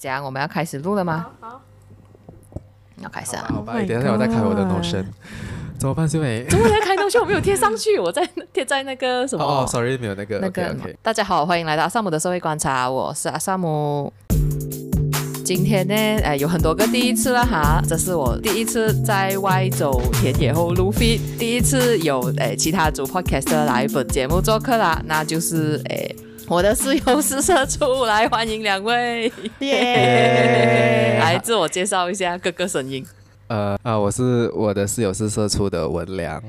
这样我们要开始录了吗？好，要开始啊！好吧，等一下我再开我的 Notion。怎么办，秀美？怎么在开 Notion？我没有贴上去，我在贴在那个什么？哦，sorry，没有那个那个。Okay, okay. 大家好，欢迎来到阿萨姆的社会观察，我是阿萨姆。今天呢，哎，有很多个第一次了哈，这是我第一次在外走田野后录 feed，第一次有哎其他组 podcaster 来本节目做客啦，那就是哎。我的室友是社畜，来欢迎两位，耶！来自我介绍一下，各个声音。呃呃，我是我的室友是社畜的文良。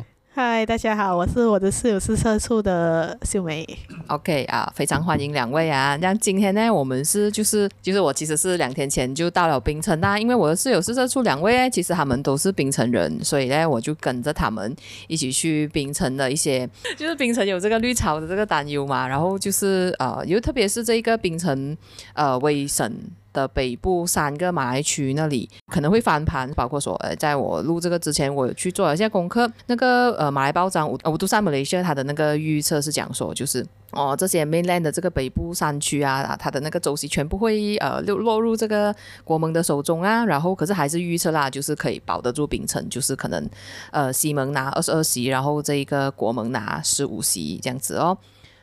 嗨，大家好，我是我的室友是社畜的秀梅。OK 啊，非常欢迎两位啊。那今天呢，我们是就是就是我其实是两天前就到了槟城啦，因为我的室友是社畜两位，其实他们都是槟城人，所以呢，我就跟着他们一起去槟城的一些，就是槟城有这个绿潮的这个担忧嘛，然后就是呃，又特别是这个槟城呃威省。的北部三个马来区那里可能会翻盘，包括说，呃，在我录这个之前，我去做了一下功课。那个呃，马来报章五五都三马来西亚它的那个预测是讲说，就是哦，这些 mainland 的这个北部山区啊，它的那个州席全部会呃落落入这个国盟的手中啊。然后可是还是预测啦，就是可以保得住槟城，就是可能呃西盟拿二十二席，然后这一个国盟拿十五席这样子哦。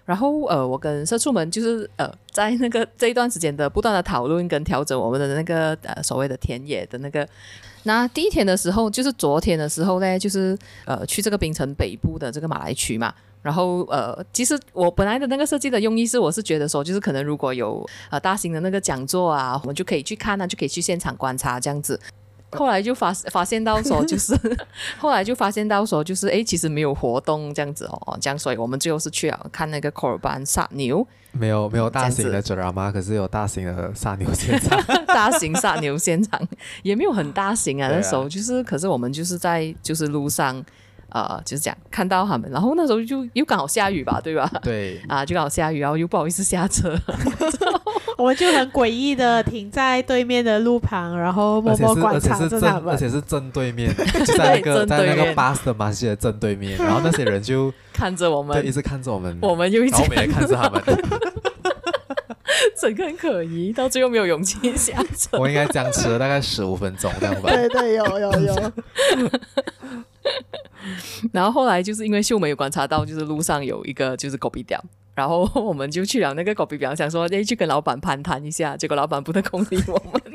然后呃，我跟社畜们就是呃，在那个这一段时间的不断的讨论跟调整我们的那个呃所谓的田野的那个。那第一天的时候，就是昨天的时候呢，就是呃去这个槟城北部的这个马来区嘛。然后呃，其实我本来的那个设计的用意是，我是觉得说，就是可能如果有呃大型的那个讲座啊，我们就可以去看啊，就可以去现场观察这样子。后来就发发现到说，就是 后来就发现到说，就是哎，其实没有活动这样子哦，这样，所以我们最后是去了看那个 Korban 杀牛，没有没有大型的 drama，可是有大型的杀牛现场，大型杀牛现场也没有很大型 啊，那时候就是，可是我们就是在就是路上。呃，就是这样看到他们，然后那时候就又刚好下雨吧，对吧？对，啊，就刚好下雨，然后又不好意思下车，我们就很诡异的停在对面的路旁，然后默默观察着他们，而且是正对面，就在那个在那个巴士的马戏的正对面，然后那些人就 看着我们，对，一直看着我们，我们又一直看着他们，整个很可疑，到最后没有勇气下车。我应该僵持了大概十五分钟这样吧？对对，有有有。有然后后来就是因为秀梅有观察到，就是路上有一个就是狗鼻吊，然后我们就去了那个狗鼻吊，想说诶去跟老板攀谈一下，结果老板不得空理我们。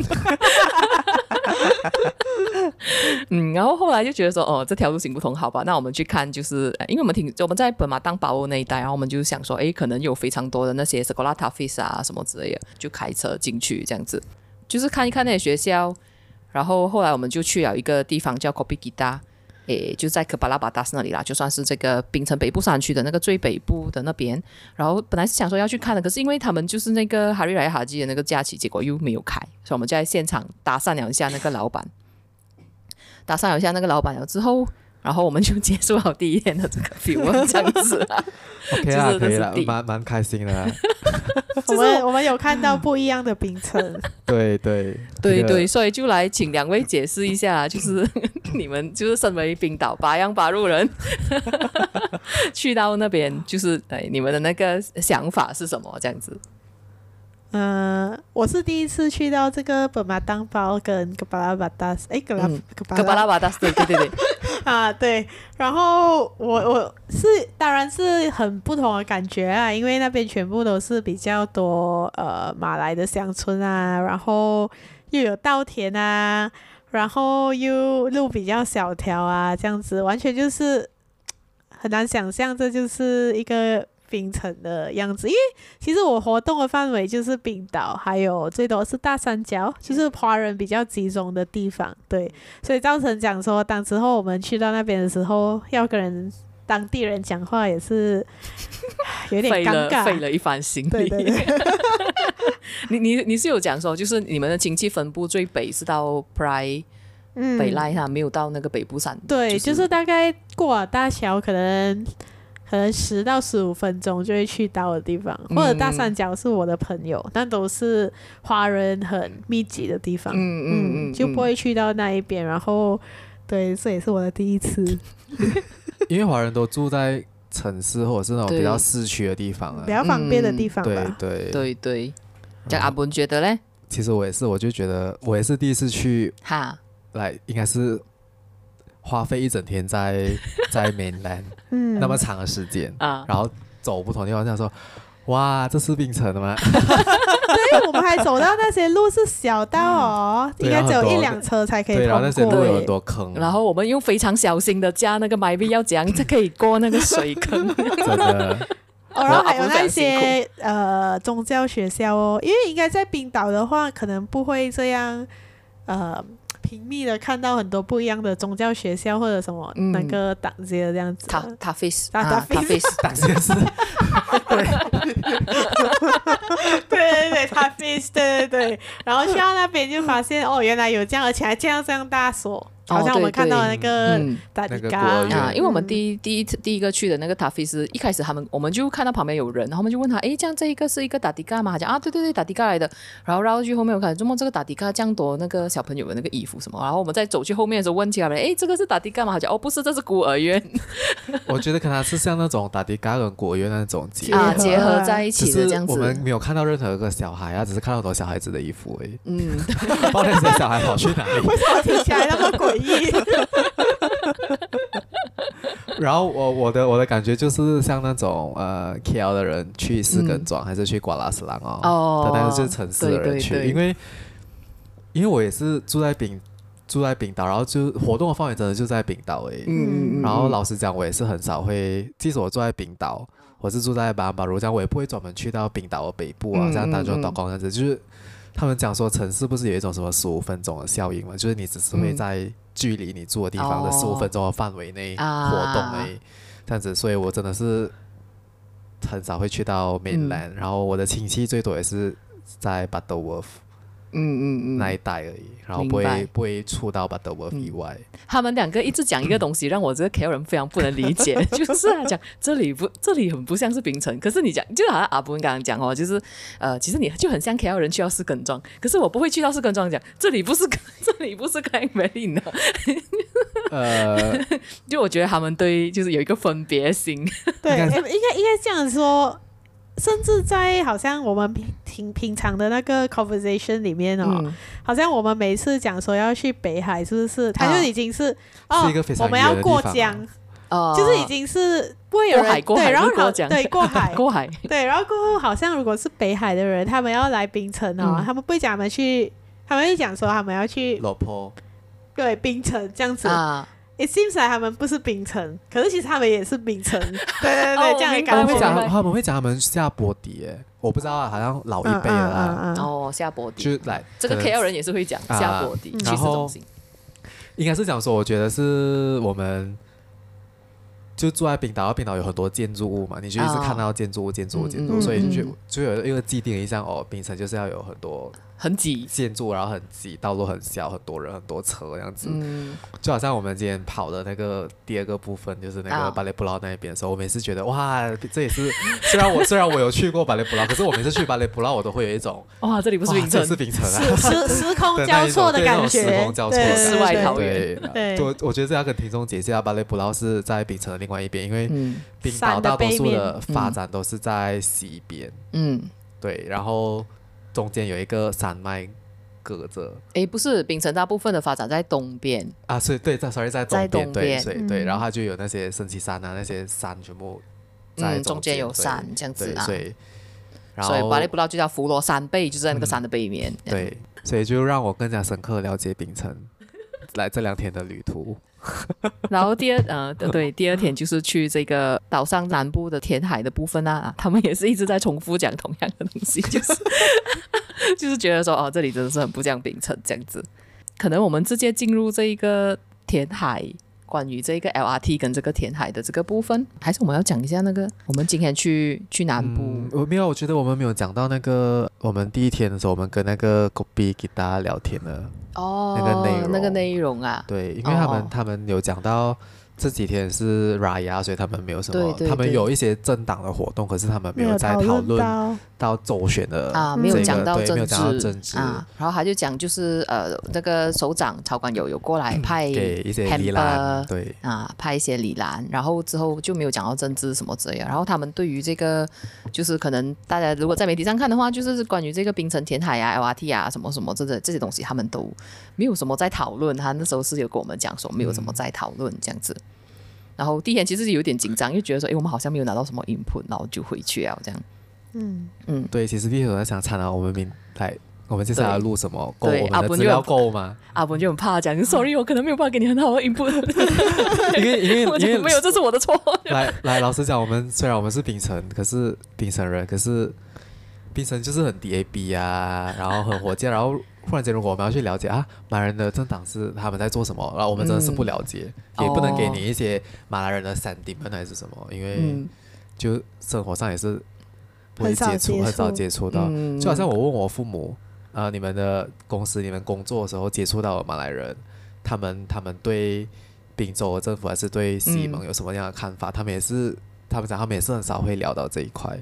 嗯，然后后来就觉得说，哦，这条路行不通，好吧，那我们去看，就是因为我们挺我们在本马当堡欧那一带，然后我们就想说，诶，可能有非常多的那些 Sekolah Tahfiz 啊什么之类的，就开车进去这样子，就是看一看那些学校。然后后来我们就去了一个地方叫 Kopi Kita。诶，就在可巴拉巴达斯那里啦，就算是这个冰城北部山区的那个最北部的那边。然后本来是想说要去看的，可是因为他们就是那个哈瑞来哈基的那个假期，结果又没有开，所以我们在现场搭讪了一下那个老板，搭讪了一下那个老板了之后。然后我们就结束了第一天的这个访 问，这样子啊，OK 啊，可以了，蛮蛮开心的。我们我们有看到不一样的冰城，对对对对，所以就来请两位解释一下，就是你们就是身为冰岛八样八路人，去到那边就是哎，你们的那个想法是什么？这样子。嗯，我是第一次去到这个本马当包跟格巴拉巴达斯，哎，格拉格巴拉巴达斯，对对对，啊对，然后我我是当然是很不同的感觉啊，因为那边全部都是比较多呃马来的乡村啊，然后又有稻田啊，然后又路比较小条啊，这样子完全就是很难想象，这就是一个。槟城的样子，因为其实我活动的范围就是冰岛，还有最多是大三角，就是华人比较集中的地方。对，所以造成讲说，当时候我们去到那边的时候，要跟人当地人讲话也是 有点尴尬，费了，了一番心力。对对对 你你你是有讲说，就是你们的亲戚分布最北是到 Perai 嗯北赖哈，没有到那个北部山。对，就是、就是大概过了大桥可能。可能十到十五分钟就会去到的地方，或者大三角是我的朋友，嗯、但都是华人很密集的地方，嗯嗯嗯，嗯，就不会去到那一边。然后，对，这也是我的第一次。因为华人都住在城市或者是那种比较市区的地方啊，比较方便的地方吧。嗯、对对对对，这样阿文觉得嘞？其实我也是，我就觉得我也是第一次去，哈，来应该是花费一整天在 在 mainland，嗯，那么长的时间啊，然后走不同地方，这样说，哇，这是冰城的吗？对，我们还走到那些路是小道哦，应该只有一辆车才可以通过。然后那些路有很多坑，然后我们用非常小心的加那个 myvi 要怎样才可以过那个水坑？真的。哦，然后还有那些呃宗教学校哦，因为应该在冰岛的话，可能不会这样呃频密的看到很多不一样的宗教学校或者什么那个党街这样子。塔塔菲斯，塔塔菲斯，党街是。对。对对对，塔菲斯，对对对。然后去到那边就发现哦，原来有这样，而且还这样这样大锁。好像我们看到那个达迪嘎啊，因为我们第一第一次第一个去的那个塔菲斯，一开始他们我们就看到旁边有人，然后我们就问他，哎，这样这一个是一个达迪嘎吗？他讲啊，对对对，达迪嘎来的。然后绕过去后面，我看，怎么这个达迪嘎这样多那个小朋友的那个衣服什么？然后我们再走去后面的时候问起来了，哎，这个是达迪嘎吗？他讲哦，不是，这是孤儿院。我觉得可能是像那种达迪嘎跟孤儿院那种结啊结合在一起的这样子。我们没有看到任何一个小孩啊，只是看到很多小孩子的衣服而已。嗯，不知道那些小孩跑去哪里？为什么听起来那么 然后我我的我的感觉就是像那种呃 KL 的人去四根庄、嗯、还是去瓜拉斯兰哦，哦，但是就是城市的人去，对对对，因为因为我也是住在冰住在冰岛，然后就活动的范围真的就在冰岛诶，嗯，然后老实讲，我也是很少会，即使我住在冰岛，我是住在巴巴如这样，我也不会专门去到冰岛的北部啊，像丹州岛光这样子，就是他们讲说城市不是有一种什么十五分钟的效应嘛，就是你只是会在。嗯距离你住的地方的十五分钟的范围内活动诶，这样子，所以我真的是很少会去到 mainland，嗯，然后我的亲戚最多也是在 Butterworth。嗯嗯嗯，那一带而已，然后不会不会触到 Butterworth 以外。他们两个一直讲一个东西，让我这个 KL 人非常不能理解，就是讲这里不这里很不像是冰城，可是你讲就好像阿布刚刚讲哦，就是呃，其实你就很像 KL 人去到士根庄，可是我不会去到士根庄讲这里不是这里不是 Klang Valley 呢。呃，就我觉得他们对就是有一个分别心，对，应该应该这样说。甚至在好像我们平平平常的那个 conversation 里面哦，嗯、好像我们每次讲说要去北海，是不是？他就已经是哦，我们要过江，哦，就是已经是不会有人对，然后过江。对过海。过海。对，然后过后好像如果是北海的人，他们要来冰城哦，嗯、他们不会讲他们去，他们会讲说他们要去罗坡，对，冰城这样子。啊。It seems like 他们不是冰城，可是其实他们也是冰城。对对对，这样他们会讲，他们会讲他们下波底，哎，我不知道啊，好像老一辈的啦。哦，下波底，就来这个 KL 人也是会讲下坡底，然后应该是讲说，我觉得是我们就住在冰岛，冰岛有很多建筑物嘛，你就一直看到建筑物、建筑物、建筑物，所以就就有一个既定印象哦，冰城就是要有很多。很挤，建筑然后很挤，道路很小，很多人，很多车这样子，嗯，就好像我们今天跑的那个第二个部分，就是那个巴雷布劳那一边的时候，我每次觉得哇，这也是虽然我 虽然我有去过巴雷布劳，可是我每次去巴雷布劳，我都会有一种哇，这里不是冰城，是冰城啊，时 时空交错的感觉，时空交错。世外桃源。对，我我觉得这要跟听众解释一下，巴雷布劳是在冰城的另外一边，因为冰岛大多数的发展都是在西边，嗯，对，然后中间有一个山脉。隔着，哎，不是，槟城大部分的发展在东边。啊，所以对，在 sorry 在东边，对，所以对，然后它就有那些升旗山啊，那些山全部在中间有山这样子啊，所以，所以巴厘布劳就叫佛罗山背，就在那个山的背面，对，所以就让我更加深刻了解槟城，来这两天的旅途。然后第二，呃，对，第二天就是去这个岛上南部的填海的部分啊，他们也是一直在重复讲同样的东西，就是 就是觉得说，哦，这里真的是很不像槟城这样子。可能我们直接进入这一个填海，关于这个 LRT 跟这个填海的这个部分，还是我们要讲一下那个我们今天去去南部？嗯、我没有，我觉得我们没有讲到那个我们第一天的时候，我们跟那个 Kopi 给大家聊天了。哦，那个内容，那个内容啊，对，因为他们、哦、他们有讲到这几天是 Raya，所以他们没有什么，对对对，他们有一些政党的活动，可是他们没有在讨论到周选的、这个、啊，没有讲到政治，政治啊。然后他就讲，就是呃，那个首长曹管友有过来派、嗯、给一些李兰，对啊，派一些李兰，然后之后就没有讲到政治什么之类的。然后他们对于这个，就是可能大家如果在媒体上看的话，就是关于这个冰城填海啊、LRT 啊什么什么这这这些东西，他们都没有什么在讨论。他那时候是有跟我们讲说，没有什么在讨论这样子。嗯然后第一天其实是有点紧张，因为觉得说，哎，我们好像没有拿到什么 input，然后就回去啊，这样。嗯嗯，对，其实第一天我在想，参加我们明来，我们接下来要录什么？够我们的资料够吗？阿文就很怕讲，sorry，我可能没有办法给你很好的 input。因为因为因为没有，这是我的错。来来，老实讲，我们虽然我们是槟城，可是槟城人，可是槟城就是很 DAB 啊，然后很火箭，然后。忽然间，如果我们要去了解啊，马来人的政党是他们在做什么，然后我们真的是不了解，嗯、也不能给你一些马来人的 sentiment 还是什么，因为就生活上也是不会接触，很少接触到。嗯、就好像我问我父母，啊、呃，你们的公司、你们工作的时候接触到的马来人，他们他们对槟州政府还是对西蒙有什么样的看法？嗯、他们也是，他们讲他们也是很少会聊到这一块。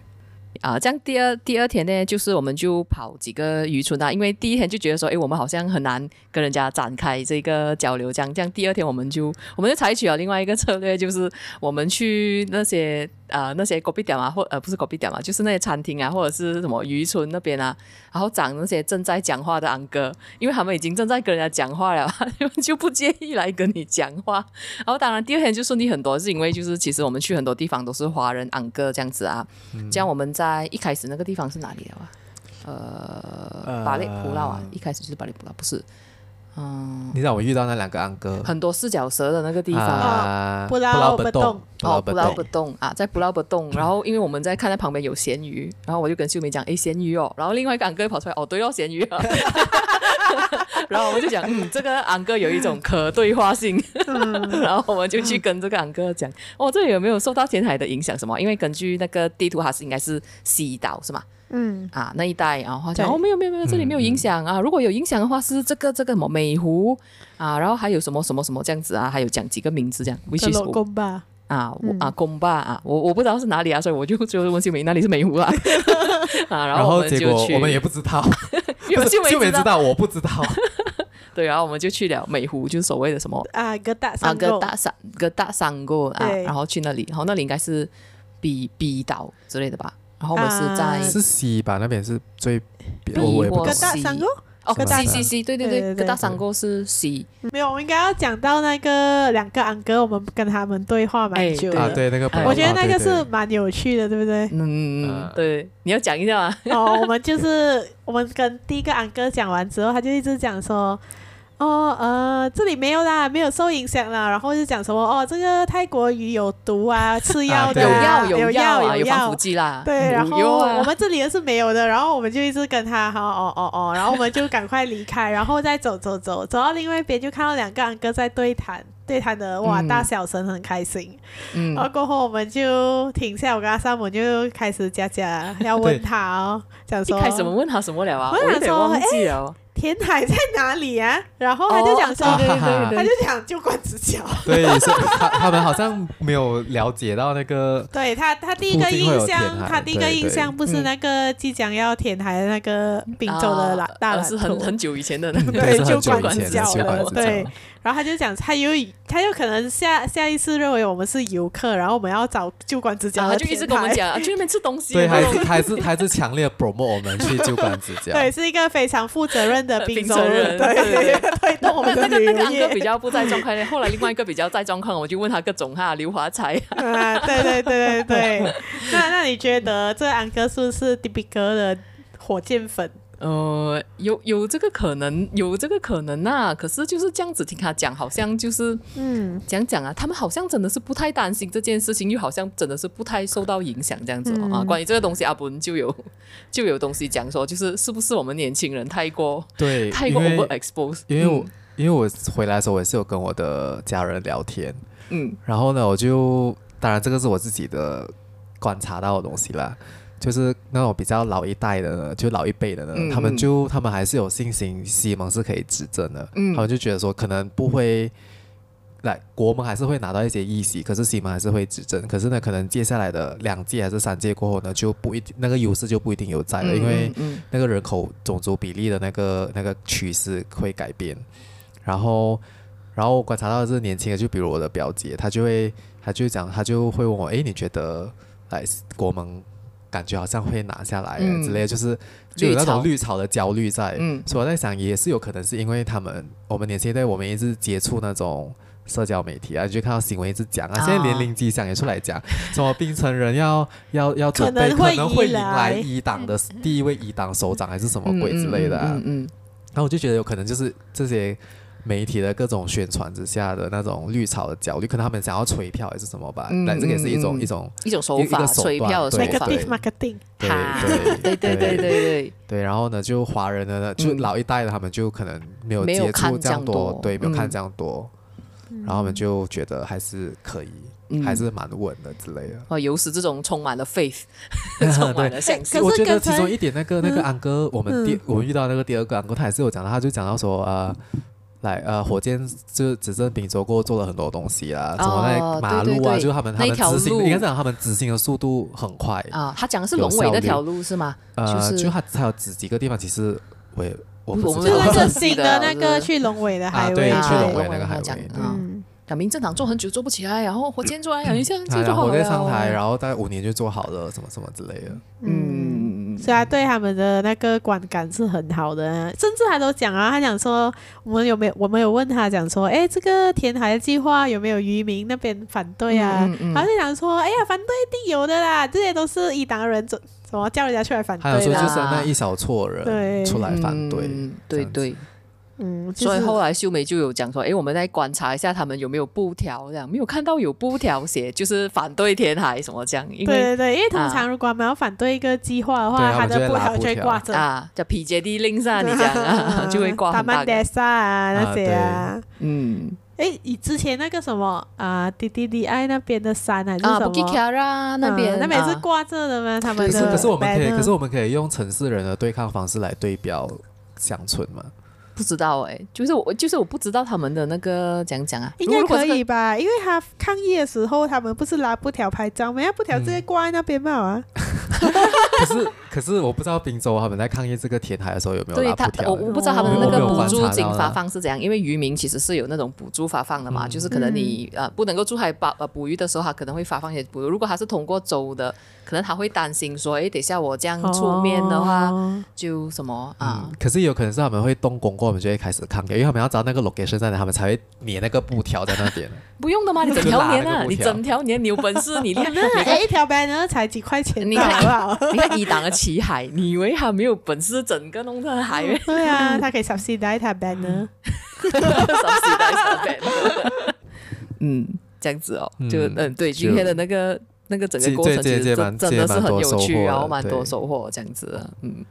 啊，这样第二第二天呢，就是我们就跑几个渔村啊，因为第一天就觉得说，哎，我们好像很难跟人家展开这个交流，这样这样，第二天我们就我们就采取了另外一个策略，就是我们去那些。啊、呃，那些狗币点啊，或呃不是狗币点嘛，就是那些餐厅啊，或者是什么渔村那边啊，然后找那些正在讲话的昂哥，因为他们已经正在跟人家讲话了，他们就不介意来跟你讲话。然后当然第二天就顺利很多，是因为就是其实我们去很多地方都是华人昂哥这样子啊。嗯、这样我们在一开始那个地方是哪里的啊？呃，巴里普拉啊，一开始就是巴里普拉，不是。嗯，你让我遇到那两个安哥，很多四脚蛇的那个地方啊，不劳不动，哦，不劳不动啊，在不劳不动。然后因为我们在看，在旁边有咸鱼，然后我就跟秀梅讲，哎，咸鱼哦。然后另外一个安哥跑出来，哦，对哦，咸鱼啊。然后我们就讲，嗯，这个安哥有一种可对话性。然后我们就去跟这个安哥讲，哦，这里有没有受到填海的影响？什么？因为根据那个地图，它是应该是西岛，是吗？嗯啊，那一带，然后好像哦，没有没有没有，这里没有影响、嗯、啊。如果有影响的话，是这个这个什么美湖啊，然后还有什么什么什么这样子啊，还有讲几个名字这样。which is 公吧啊，我啊公吧啊，我我不知道是哪里啊，所以我就就问秀梅那里是美湖啊。啊，然后我们就去，结果我们也不知道，秀梅知道，我不知道。对，然后我们就去了美湖，就是所谓的什么啊哥大山哥大山哥大山哥啊，然后去那里，然后那里应该是比比岛之类的吧。然后我们是在是西吧，那边是最比或西哦，西西西，对对对，哥大三个是西。没有，我们应该要讲到那个两个安哥，我们跟他们对话蛮久的。对那个，我觉得那个是蛮有趣的，对不对？嗯，对，你要讲一下吗？哦，我们就是我们跟第一个安哥讲完之后，他就一直讲说。哦，呃，这里没有啦，没有受影响啦。然后就讲什么哦，这个泰国鱼有毒啊，吃药的，啊，有药有药有有防腐剂啦。对，然后我们这里也是没有的。然后我们就一直跟他，好哦哦哦，然后我们就赶快离开，然后再走走走，走到另外一边就看到两个安哥在对谈，对谈的哇，大小声，很开心。嗯，然后过后我们就停下，我跟他上门就开始加加，要问他哦，讲说，一开始我们问他什么了啊？我有点忘填海在哪里啊？然后他就讲说，对对对，他就讲旧关子桥。对，是他他们好像没有了解到那个。对他，他第一个印象，他第一个印象不是那个即将要填海的那个滨州的大大，是很很久以前的那个对旧关子桥了，对。然后他就讲，他有他有可能下下一次认为我们是游客，然后我们要找旧馆子桥，他就一直跟我们讲去那边吃东西。对，还是还是还是强烈 promote 我们去旧馆子桥。对，是一个非常负责任的冰州人，对，推动 我们的旅游业。那个安哥比较不在状态，后来另外一个比较在状况，我就问他各种哈，刘华才。啊，对对对对对。那那你觉得这安哥是不是 typical 的火箭粉？呃，有有这个可能，有这个可能啊。可是就是这样子听他讲，好像就是嗯，讲讲啊，他们好像真的是不太担心这件事情，又好像真的是不太受到影响这样子、哦嗯、啊。关于这个东西，阿本就有 就有东西讲说，就是是不是我们年轻人太过对太过 overexposed？因为我、嗯、因为我回来的时候，我也是有跟我的家人聊天，嗯，然后呢，我就当然这个是我自己的观察到的东西啦。就是那种比较老一代的呢，就老一辈的呢，嗯、他们就他们还是有信心，西蒙是可以执政的。嗯，他们就觉得说可能不会，来国门还是会拿到一些议席，可是西蒙还是会执政。可是呢，可能接下来的两届还是三届过后呢，就不一定那个优势就不一定有在了，嗯、因为那个人口种族比例的那个那个趋势会改变。然后，然后我观察到的是年轻的，就比如我的表姐，她就会，她就讲，她就会问我，哎，你觉得来国门感觉好像会拿下来、嗯、之类的，就是就有那种绿草的焦虑在。嗯，所以我在想，也是有可能是因为他们我们年轻一代，我们一直接触那种。社交媒体啊，就看到新闻一直讲啊，现在年龄机长也出来讲，什么槟城人要要要准备可能会迎来一党的第一位一党首长，还是什么鬼之类的啊。嗯嗯。然后我就觉得有可能就是这些媒体的各种宣传之下的那种绿草的焦虑，可能他们想要吹票还是什么吧。嗯。这个也是一种一种一种手法，催票的手法。marketing。对对对对对对 对。然后呢，就华人的呢，就老一代的他们就可能没有接触这样多，对，没有看这样多。然后我们就觉得还是可以，嗯、还是蛮稳的之类的。哦，有时这种充满了 faith，充满了信心。我觉得其中一点，那个那个安哥，我们第、嗯、我们遇到那个第二个安哥，他也是有讲到，他就讲到说，呃，来呃，火箭就执政宾州过做了很多东西啦，什么那马路啊，就他们他们执行，应该讲他们执行的速度很快啊。他讲的是龙尾那条路是吗？呃，就他还有指几个地方，其实我也。我不知道就那个新的那个去龙尾的海位，对，去龙尾那个海位。嗯，两民政党做很久做不起来，然后火箭做来养一下就做好了。火箭上台，然后大概五年就做好了，什么什么之类的。嗯，所以他对他们的那个观感是很好的，甚至他都讲啊，他讲说我们有没有，我们有问他讲说，哎，这个填海的计划有没有渔民那边反对啊？他就讲说，哎呀，反对一定有的啦，这些都是一党人怎怎么叫人家出来反对？还有说就是那一小撮人出来反对，对对，嗯，所以后来秀梅就有讲说，哎，我们再观察一下他们有没有布条，这样没有看到有布条写就是反对填海什么这样。对对对，因为通常如果我们要反对一个计划的话，他的布条就会挂着啊，叫 PJD link 上，你讲 就会挂。他们德萨啊那些啊，嗯。哎，你之前那个什么啊，滴滴滴爱那边的山还是什么？那边，那边是挂着的吗？他们可是可是我们可以，可是我们可以用城市人的对抗方式来对标乡村吗？不知道哎，就是我就是我不知道他们的那个讲讲啊，应该可以吧？因为他抗议的时候，他们不是拉布条拍照吗？布条直接挂在那边嘛啊。可是，可是我不知道滨州他们在抗议这个填海的时候有没有拉布条？我我不知道他们那个补助金发放是怎样，因为渔民其实是有那种补助发放的嘛，就是可能你呃不能够出海捕呃捕鱼的时候，他可能会发放一些补助。如果他是通过州的，可能他会担心说，哎，等下我这样出面的话，就什么啊？可是有可能是他们会动工过，我们就会开始抗议，因为他们要找那个 location 在哪，他们才会粘那个布条在那边。不用的吗？你整条粘啊，你整条粘，你有本事你练。哎，一条白呢才几块钱？你看。你看一档的骑海，你以为他没有本事整个弄成海？对啊，他可以 subsidize 他 banner。嗯，这样子哦，就嗯，对，今天的那个那个整个过程其实真真的是很有趣，然后蛮多收获这样子。嗯，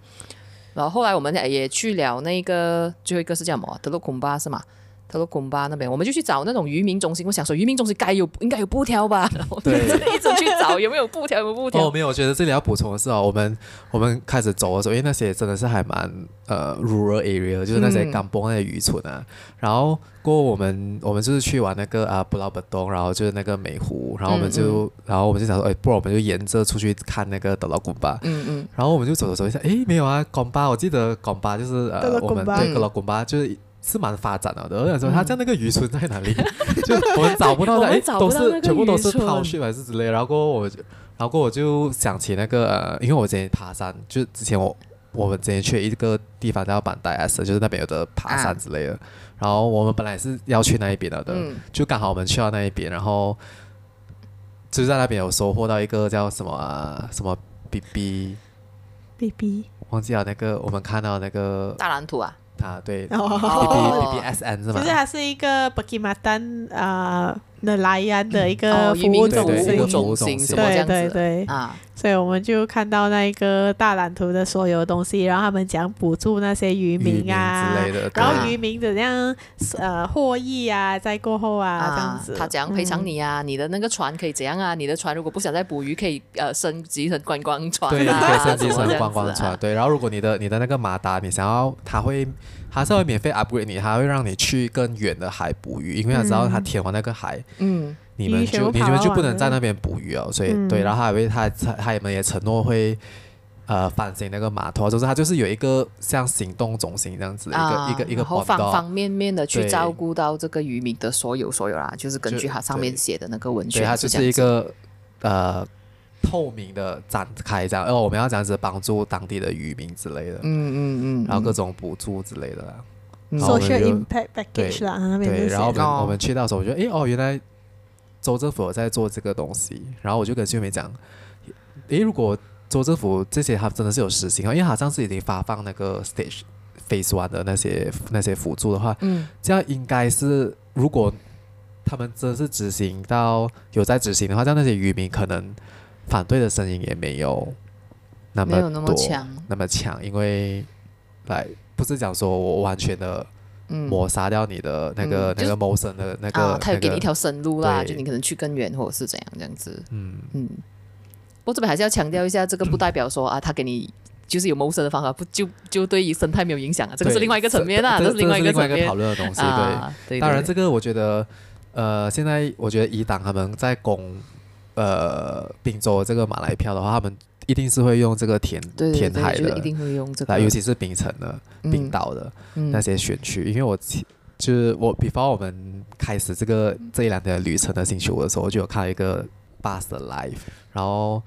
然后后来我们也去聊那个最后一个是叫什么？德鲁孔巴是吗？他说：“拱巴那边，我们就去找那种渔民中心。我想说，渔民中心该有应该有布条吧？对，一直去找有没有布条，有没有布条。哦，没有。我觉得这里要补充的是哦，我们我们开始走的时候，因为那些真的是还蛮呃 rural area，就是那些港崩那些渔村啊。嗯、然后过后我们我们就是去玩那个啊布拉本东，然后就是那个美湖，然后我们就、嗯、然后我们就想说，哎，不然我们就沿着出去看那个德鲁拱巴。嗯嗯。然后我们就走的时候一下，哎，没有啊，拱巴，我记得拱巴就是呃，我们对德鲁拱巴就是。是蛮发展了的，我想说他这样那个渔村在哪里？嗯、就我们找不到的，哎，都是全部都是抛穴还是之类。然后我，然后我就想起那个，呃，因为我之前爬山，就之前我我们之前去一个地方叫板带 S，就是那边有的爬山之类的。啊、然后我们本来是要去那一边的，嗯、就刚好我们去到那一边，然后就在那边有收获到一个叫什么、啊、什么 BB BB，忘记了那个我们看到那个大蓝图啊。啊，对，B B B S N 是吗？其实它是一个 Perkhidmatan 啊，Nelayan 的一个服务中心，服务中心，对对对。啊，所以我们就看到那个大蓝图的所有东西，然后他们讲补助那些渔民啊渔民之类的，然后渔民怎样呃获益啊，在过后啊，啊这样子，他怎样赔偿你啊、嗯？你的那个船可以怎样啊？你的船如果不想再捕鱼，可以呃升级成观光船、啊，对，可以升级成观光船，对。然后如果你的你的那个马达，你想要，他会。他是会免费 upgrade 你，他会让你去更远的海捕鱼，因为他知道他填完那个海，嗯，你们就你们就不能在那边捕鱼哦，所以、嗯、对，然后还会他他他们也承诺会呃翻新那个码头，就是他就是有一个像行动中心这样子、啊、一个一个一个方方面面的去照顾到这个渔民的所有所有啦，就是根据他上面写的那个文件，对，他就是一个呃。透明的展开这样，哦，我们要这样子帮助当地的渔民之类的，嗯嗯嗯，然后各种补助之类的啦。Social impact package 啦，那边对，然后我们我们去到时候，我觉得，哎哦，原来州政府有在做这个东西，然后我就跟秀梅讲，诶，如果州政府这些他真的是有实行啊，因为好像是已经发放那个 stage phase one 的那些那些辅助的话，嗯，这样应该是如果他们真的是执行到有在执行的话，这样那些渔民可能。反对的声音也没有那么多，那么强，那么强，因为来不是讲说我完全的抹杀掉你的那个、嗯、那个谋生的那个，他有给你一条生路啦，就你可能去更远或者是怎样这样子，嗯嗯。不过这边还是要强调一下，这个不代表说啊，他给你就是有谋生的方法，不就就对于生态没有影响啊？这个是另外一个层面啊，这，是另外一个层面讨论的东西。对，啊、对，对，当然这个我觉得，呃，现在我觉得以党他们在攻。呃，滨州这个马来票的话，他们一定是会用这个填填海的，一定会用这个，尤其是冰城的、冰岛的、嗯、那些选区、嗯。因为我就是我，比方我们开始这个这一两天旅程的星期五的时候，我就有看一个 bus 的 live，然后。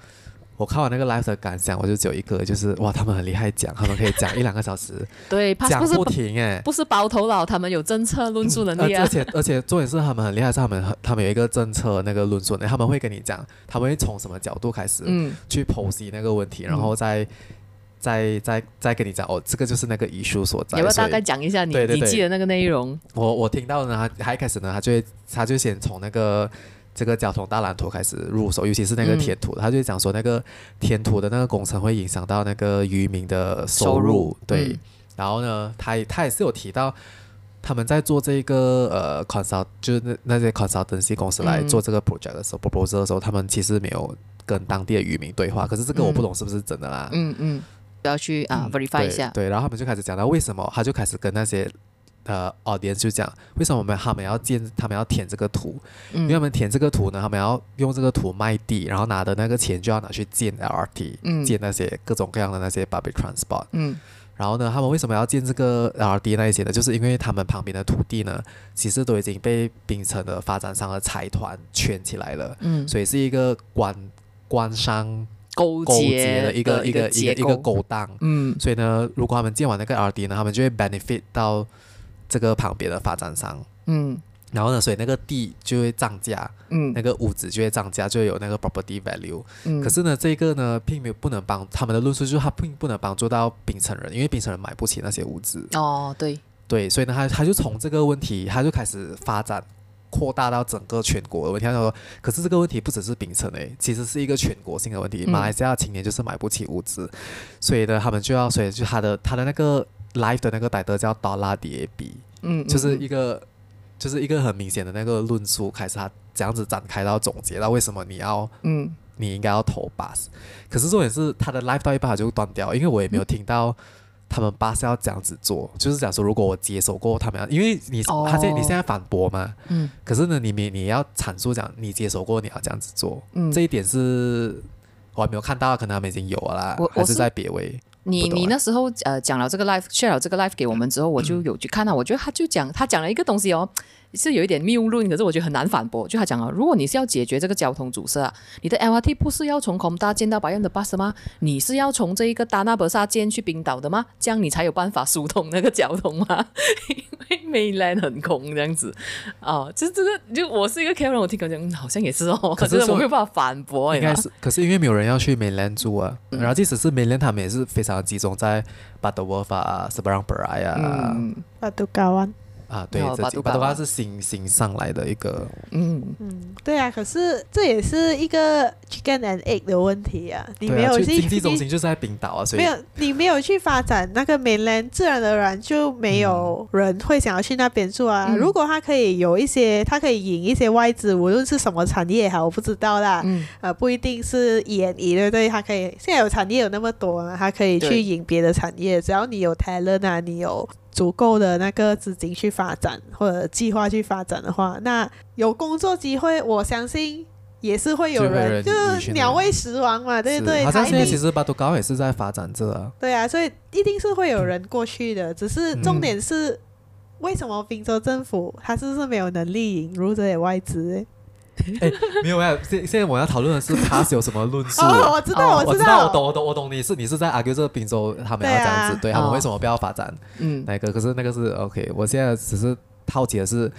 我看完那个 live 的感想，我就只有一个，就是哇，他们很厉害讲，他们可以讲一两个小时，对，讲不停哎，不是包头脑，他们有政策论述能力、啊嗯、而且而且重点是他们很厉害，是他们他们有一个政策那个论述，他们会跟你讲，他们会从什么角度开始去剖析那个问题，嗯、然后再、嗯、再再再跟你讲，哦，这个就是那个 issue 所在。要不要大概讲一下你你记得那个内容？我我听到呢，他他一开始呢，他就会他就先从那个。这个交通大蓝图开始入手，尤其是那个填土、嗯，他就讲说那个填土的那个工程会影响到那个渔民的收入，收入对、嗯。然后呢，他他也是有提到他们在做这个呃 consult，就是那那些 consultancy 公司来做这个 project 的时候、嗯、proposal 的时候，他们其实没有跟当地的渔民对话。可是这个我不懂是不是真的啦。嗯嗯，不要去啊 verify 一下。对，然后他们就开始讲到为什么，他就开始跟那些。呃，audience 就讲，为什么我们他们要建，他们要填这个图？嗯，因为他们填这个图呢，他们要用这个图卖地，然后拿的那个钱就要拿去建 LRT，嗯，建那些各种各样的那些 public transport，嗯，然后呢，他们为什么要建这个 LRT 那一些呢？就是因为他们旁边的土地呢，其实都已经被槟城的发展商的财团圈起来了，嗯，所以是一个官官商勾结的一个一个一个一个勾当，嗯，所以呢，如果他们建完那个 LRT 呢，他们就会 benefit 到。这个旁边的发展商，嗯，然后呢，所以那个地就会涨价，嗯，那个屋子就会涨价，就会有那个 property value，嗯，可是呢，这个呢，并没有不能帮他们的论述，就是他并不能帮助到槟城人，因为槟城人买不起那些屋子，哦，对，对，所以呢，他他就从这个问题，他就开始发展扩大到整个全国的问题。他说，可是这个问题不只是槟城诶，其实是一个全国性的问题。马来西亚青年就是买不起物资，嗯，所以呢，他们就要，所以就他的他的那个。Live 的那个歹德叫 Dollar DAB，嗯，就是一个，就是一个很明显的那个论述开始，他这样子展开到总结到为什么你要，嗯，你应该要投 Bus，可是重点是他的 Live 到一半他就断掉，因为我也没有听到他们 Bus 要这样子做，就是讲说如果我接手过他们要，因为你、哦、他现在你现在反驳嘛，嗯，可是呢你你你要阐述讲你接手过你要这样子做，嗯，这一点是我还没有看到，可能他们已经有了啦，还是在别位。你你那时候呃讲了这个 life，share 了这个 life 给我们之后，我就有去看到，我觉得他就讲他讲了一个东西哦。是有一点谬论，可是我觉得很难反驳。就他讲啊，如果你是要解决这个交通阻塞啊，你的 LRT 不是要从 Komtar 建到白燕的巴士吗？你是要从这一个 Tanah Besar 建去冰岛的吗？这样你才有办法疏通那个交通吗？因为 Mainland 很空这样子哦，就这个就我是一个 Karen，我听讲讲好像也是哦，可是我没有办法反驳。应该是，可是因为没有人要去 Mainland 住啊，嗯、然后即使是 Mainland，他们也是非常集中在 Butterworth 啊、Seberang Perai 啊、Batu Kawan。啊，对，这几巴多巴是新新上来的一个，嗯。嗯，对啊，可是这也是一个 chicken and egg 的问题啊，你没有去经济中心就是在冰岛啊，所以没有你没有去发展那个 mainland，自然而然就没有人会想要去那边住啊。如果他可以有一些，他可以引一些外资，无论是什么产业也好，我不知道啦，嗯，呃，不一定是演艺对不对？他可以现在有产业有那么多，他可以去引别的产业，只要你有 talent 啊，你有。足够的那个资金去发展或者计划去发展的话，那有工作机会，我相信也是会有人，就，是鸟为食亡嘛，对不对？好像现在其实巴都高也是在发展着啊。对啊，所以一定是会有人过去的，只是重点是为什么滨州政府他是不是没有能力引入这些外资？哎，没有呀，现现在我要讨论的是他是有什么论述。哦，我知道，我知道，我懂，我懂，我懂。你是你是在 argue 这个滨州他们要这样子，对他们为什么不要发展？嗯，那个可是那个是 OK。我现在只是好奇的是，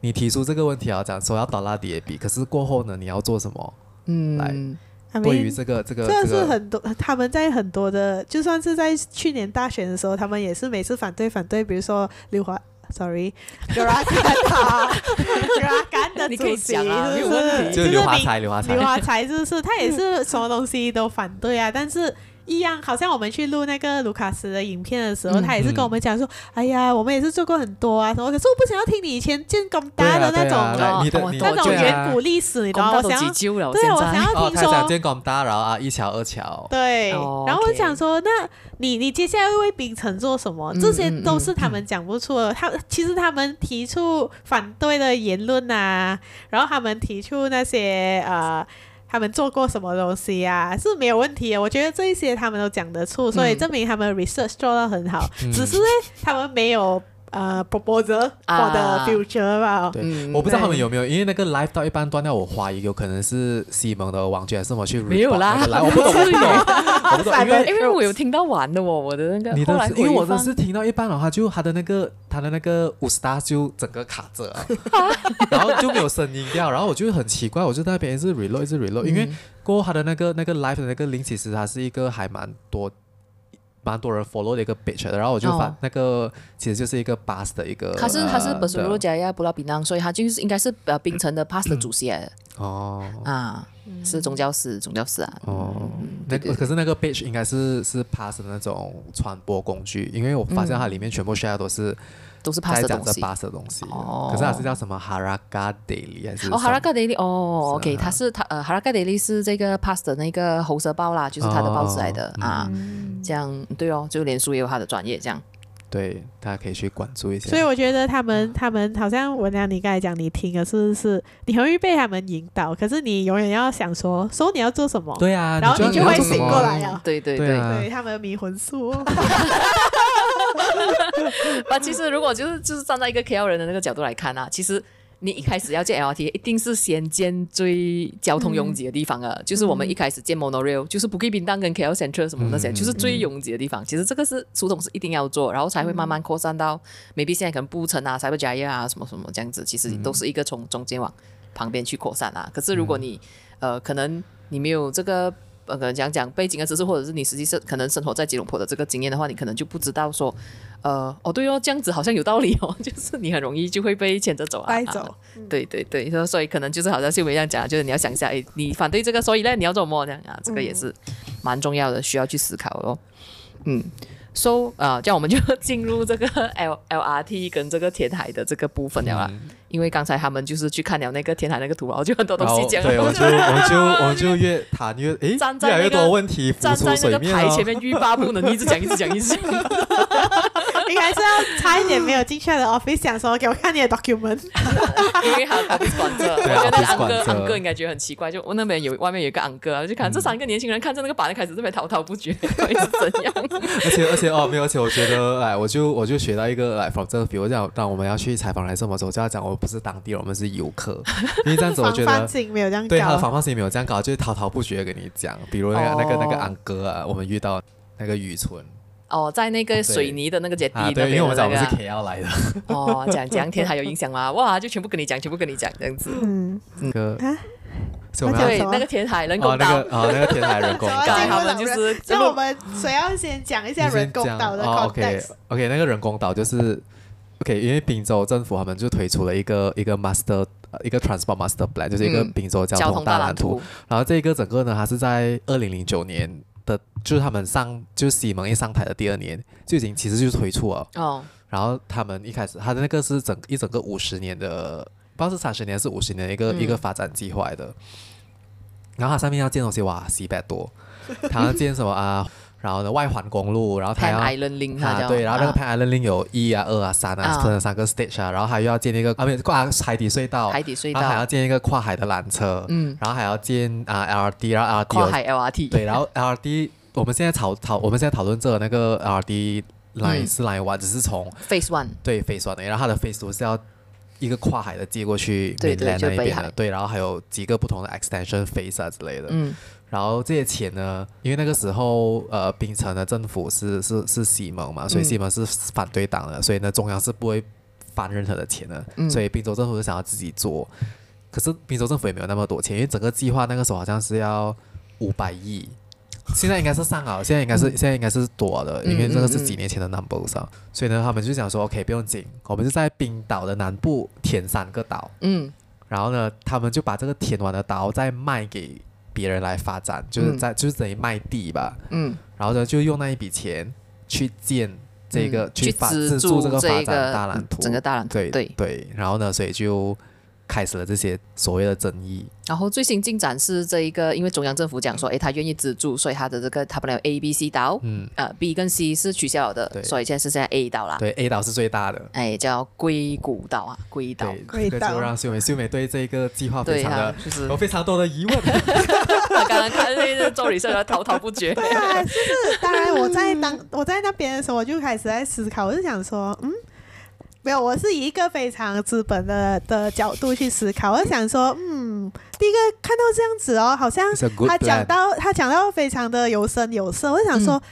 你提出这个问题啊，讲说要倒拉 DAB，可是过后呢，你要做什么？嗯，来，对于这个这个这个是很多他们在很多的，就算是在去年大选的时候，他们也是每次反对反对，比如说刘华。Sorry，Gerakan 的主席，是不是？就是刘华才，刘华才，刘华才，是不是？他也是什么东西都反对啊，但是。一样，好像我们去录那个卢卡斯的影片的时候，嗯、他也是跟我们讲说：“嗯、哎呀，我们也是做过很多啊什么，可是我不想要听你以前建工大的那种，啊啊哦、那种远古历史，你知道吗？我想要，对，我想要听说、哦、建工大，然后啊一桥二桥，对，哦、然后我想说，那你你接下来会为秉承做什么？这些都是他们讲不出的。嗯嗯嗯、他其实他们提出反对的言论啊，然后他们提出那些呃。”他们做过什么东西呀、啊？是没有问题的。我觉得这一些他们都讲得出，所以证明他们 research 做到很好。嗯、只是，他们没有。呃，proposal for the future 吧。对，我不知道他们有没有，因为那个 live 到一半断掉，我怀疑有可能是西蒙的网还是我去没有啦，我不懂，我不懂，因为因为我有听到完的哦，我的那个，你的，因为我的是听到一半的话，就他的那个他的那个 Usta 就整个卡着，然后就没有声音掉，然后我就很奇怪，我就在那边一直 reload 一直 reload，因为过后他的那个那个 live 的那个 link 其实它是一个还蛮多。蛮多人 follow 的一个 page，然后我就发那个其实就是一个 bus 的一个，他是他是不是罗加亚布拉槟榔，所以他就是应该是呃槟城的 bus 的主席哦。啊，是宗教师宗教师啊哦，那个可是那个 page 应该是是 pass 的那种传播工具，因为我发现它里面全部 share 都是。都是 pass 的东西，pass 的东西。哦，可是它是叫什么 Haraga Daily 还是？哦，Haraga Daily 哦，OK，它是它呃 Haraga Daily 是这个 pass 的那个红色包啦，就是它的报纸来的啊。这样对哦，就连书也有它的专业，这样。对，大家可以去关注一下。所以我觉得他们他们好像文良，你刚才讲你听的是是，你很容易被他们引导，可是你永远要想说，说你要做什么？对啊，然后你就会醒过来啊。对对对，对他们迷魂术。那其实如果就是就是站在一个 KL 人的那个角度来看啊，其实你一开始要建 LRT，一定是先建最交通拥挤的地方啊。嗯、就是我们一开始建 Monorail，就是 Bukit Bintang 跟 KL Central 什么那些，嗯、就是最拥挤的地方。嗯、其实这个是苏董是一定要做，然后才会慢慢扩散到、嗯、maybe 现在可能布城啊、Cyberjaya 啊什么什么这样子。其实都是一个从中间往旁边去扩散啊。可是如果你、嗯、呃可能你没有这个。呃，可能讲讲背景的知识，或者是你实际是可能生活在吉隆坡的这个经验的话，你可能就不知道说，呃，哦，对哦，这样子好像有道理哦，就是你很容易就会被牵着走啊，带走。嗯、对对对，所以可能就是好像秀梅这样讲，就是你要想一下，哎，你反对这个，所以呢，你要做什么这样啊？这个也是蛮重要的，需要去思考哦。嗯。So 啊、呃，这样我们就进入这个 L LRT 跟这个天台的这个部分了啦。嗯、因为刚才他们就是去看了那个天台那个图，然后就很多东西讲。对，我就 我就我就越谈越诶，站在那个、越来越多问题浮出水面，站在那个台前面欲罢不能，一直讲一直讲一直讲。应该是要差一点没有进去的 office，想说给我看你的 document，因为还有 office 管着。我觉得那个安哥安哥应该觉得很奇怪，就我那边有外面有一个安哥啊，就看这三个年轻人看着那个板开始这边滔滔不绝，到底是怎样？而且而且哦没有，而且我觉得哎，我就我就学到一个哎 from 这个，比如讲，当我们要去采访来什么时候，就要讲我不是当地人，我们是游客，因为这样子我觉得防范性没有这样，对他的防范性没有这样搞，就是滔滔不绝跟你讲，比如那个那个那个安哥啊，我们遇到那个雨村。哦，在那个水泥的那个阶梯啊、对，因为我们讲我是 KL 来的。哦，讲讲填海有影响吗？哇，就全部跟你讲，全部跟你讲这样子。嗯，那个啊，对，那个填海人工岛，哦，那个哦，那个填海人工岛，他们就是。那我们谁要先讲一下人工岛的 context？哦，OK，OK，那个人工岛就是 OK，因为滨州政府他们就推出了一个一个 master 一个 transport master plan，就是一个滨州交通大蓝图。嗯、然后这个整个呢，它是在二零零九年的，就是他们上就是西蒙一上台的第二年就已经其实就是推出了。哦。然后他们一开始他的那个是整一整个五十年的，不知道是三十年还是五十年的一个、嗯、一个发展计划的。然后它上面要建东西哇，西百多，它要建什么啊？然后呢，外环公路，然后它要 Island Link 啊，对，然后那个 Pan Island Link 有一啊、二啊、三啊，分了三个 stage 啊，然后还要建一个啊，没有跨海底隧道，海底隧道，然后还要建一个跨海的缆车，嗯，然后还要建啊 LRT，然后 LRT 跨海 LRT，对，然后 LRT 我们现在讨讨，我们现在讨论这个那个 LRT line 是 line one，只是从 Phase One，对 Phase One 的，然后它的 Phase Two 是要一个跨海的接过去 Mainland 那边的，对，然后还有几个不同的 extension phase 啊之类的，嗯。然后这些钱呢，因为那个时候呃，槟城的政府是是是西蒙嘛，所以西蒙是反对党的，嗯、所以呢，中央是不会翻任何的钱的，嗯、所以滨州政府就想要自己做，可是滨州政府也没有那么多钱，因为整个计划那个时候好像是要五百亿，现在应该是上了，现在应该是、嗯、现在应该是多的，因为这个是几年前的 number 上，嗯嗯。嗯，所以呢，他们就想说，OK，不用紧，我们就在冰岛的南部填三个岛，嗯，然后呢，他们就把这个填完的岛再卖给。别人来发展，就是在、嗯、就是等于卖地吧，嗯，然后呢，就用那一笔钱去建这个，嗯、去发资助这个发展大蓝图，整个大蓝图，对对。对，然后呢，所以就。开始了这些所谓的争议，然后最新进展是这一个，因为中央政府讲说，哎，他愿意资助，所以他的这个他本来有 A、B、C 岛，嗯，呃，B 跟 C 是取消了的，所以现在是现在 A 岛啦，对，A 岛是最大的，哎，叫硅谷岛啊，硅岛，龟岛，就让秀美秀美对这个计划非常的，就是。有非常多的疑问，他刚刚看那个助理社滔滔不绝，对啊，就是当然我在当我在那边的时候，我就开始在思考，我就想说，嗯。没有，我是以一个非常资本的的角度去思考。我想说，嗯，第一个看到这样子哦，好像他讲到他讲到非常的有声有色。我想说。嗯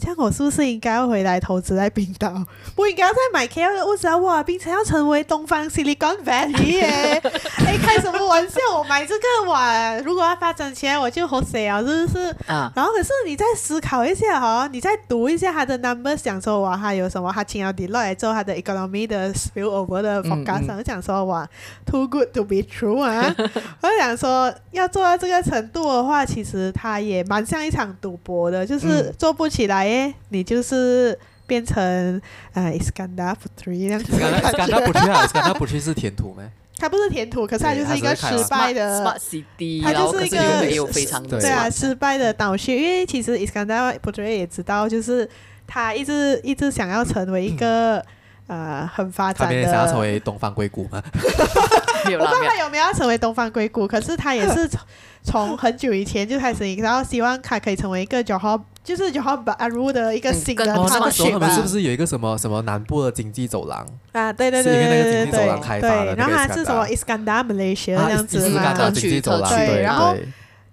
这样我是不是应该要回来投资在冰岛？不应该要再买 KL 的物资啊！哇，冰城要成为东方 Silicon Valley 耶！哎，开什么玩笑？我买这个哇，如果要发展起来，我就好谁啊，是不是？啊。然后可是你再思考一下哈，你再读一下他的 numbers，讲说哇，他有什么？他请了 Deloitte 来做他的 economy 的 spillover 的 forecast，讲说哇，too good to be true 啊！我想说，要做到这个程度的话，其实他也蛮像一场赌博的，就是做不起来。哎，你就是变成呃，Iskandar Puteri 那样子。Iskandar Puteri，Iskandar Puteri 是填土吗？它不是填土，可是它就是一个失败的。Smart City，它就是一个没有非常的对啊，失败的岛屿。因为其实 Iskandar Puteri 也知道，就是他一直一直想要成为一个呃很发展的。他想要成为东方硅谷吗？我不知道他有没有要成为东方硅谷，可是他也是从从很久以前就开始，然后希望他可以成为一个九号。就是就好把阿如的一个新的他们他们是不是有一个什么什么南部的经济走廊啊？对对对对对对。然后还是什么 Iskandar Malaysia 这样子嘛？经济走廊对，然后。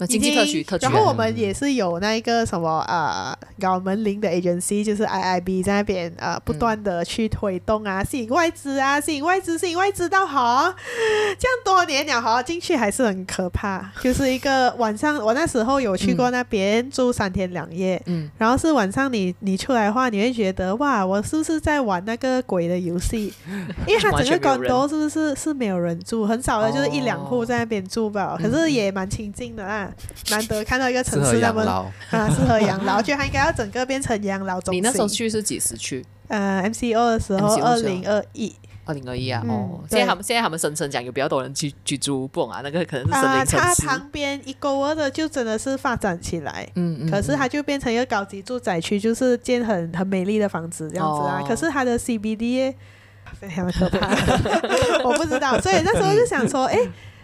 经济特区，特区。然后我们也是有那一个什么呃，搞门铃的 agency，就是 IIB 在那边呃，不断的去推动啊，吸引外资啊，吸引外资，吸引外资到好，这样多年了哈，进去还是很可怕。就是一个晚上，我那时候有去过那边住三天两夜，嗯，然后是晚上你你出来的话，你会觉得哇，我是不是在玩那个鬼的游戏？因为它整个 condo 是不是是没有人住，很少的就是一两户在那边住吧，可是也蛮清静的啊。难得看到一个城市那么啊，适合养老，我觉得它应该要整个变成养老中心。你那时候去是几时去？呃，MCO 的时候，二零二一，二零二一啊。哦，现在他们现在他们声称讲有比较多人去居住，不啊，那个可能是森林城市。它旁边一沟儿的就真的是发展起来，嗯嗯。可是它就变成一个高级住宅区，就是建很很美丽的房子这样子啊。可是它的 CBD 非常的可怕，我不知道，所以那时候就想说，哎。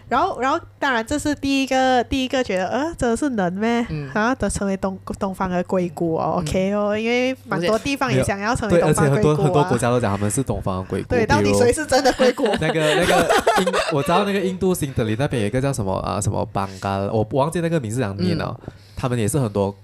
然后，然后，当然，这是第一个，第一个觉得，呃，真的是能咩？嗯、啊，都成为东东方的硅谷哦、嗯、，OK 哦，因为蛮多地方也想要成为东方硅谷、啊、很多很多国家都讲他们是东方的硅谷。对，到底谁是真的硅谷？那个那个印，我知道那个印度新德里那边有一个叫什么啊，什么邦加，我忘记那个名字怎么念了。嗯、他们也是很多。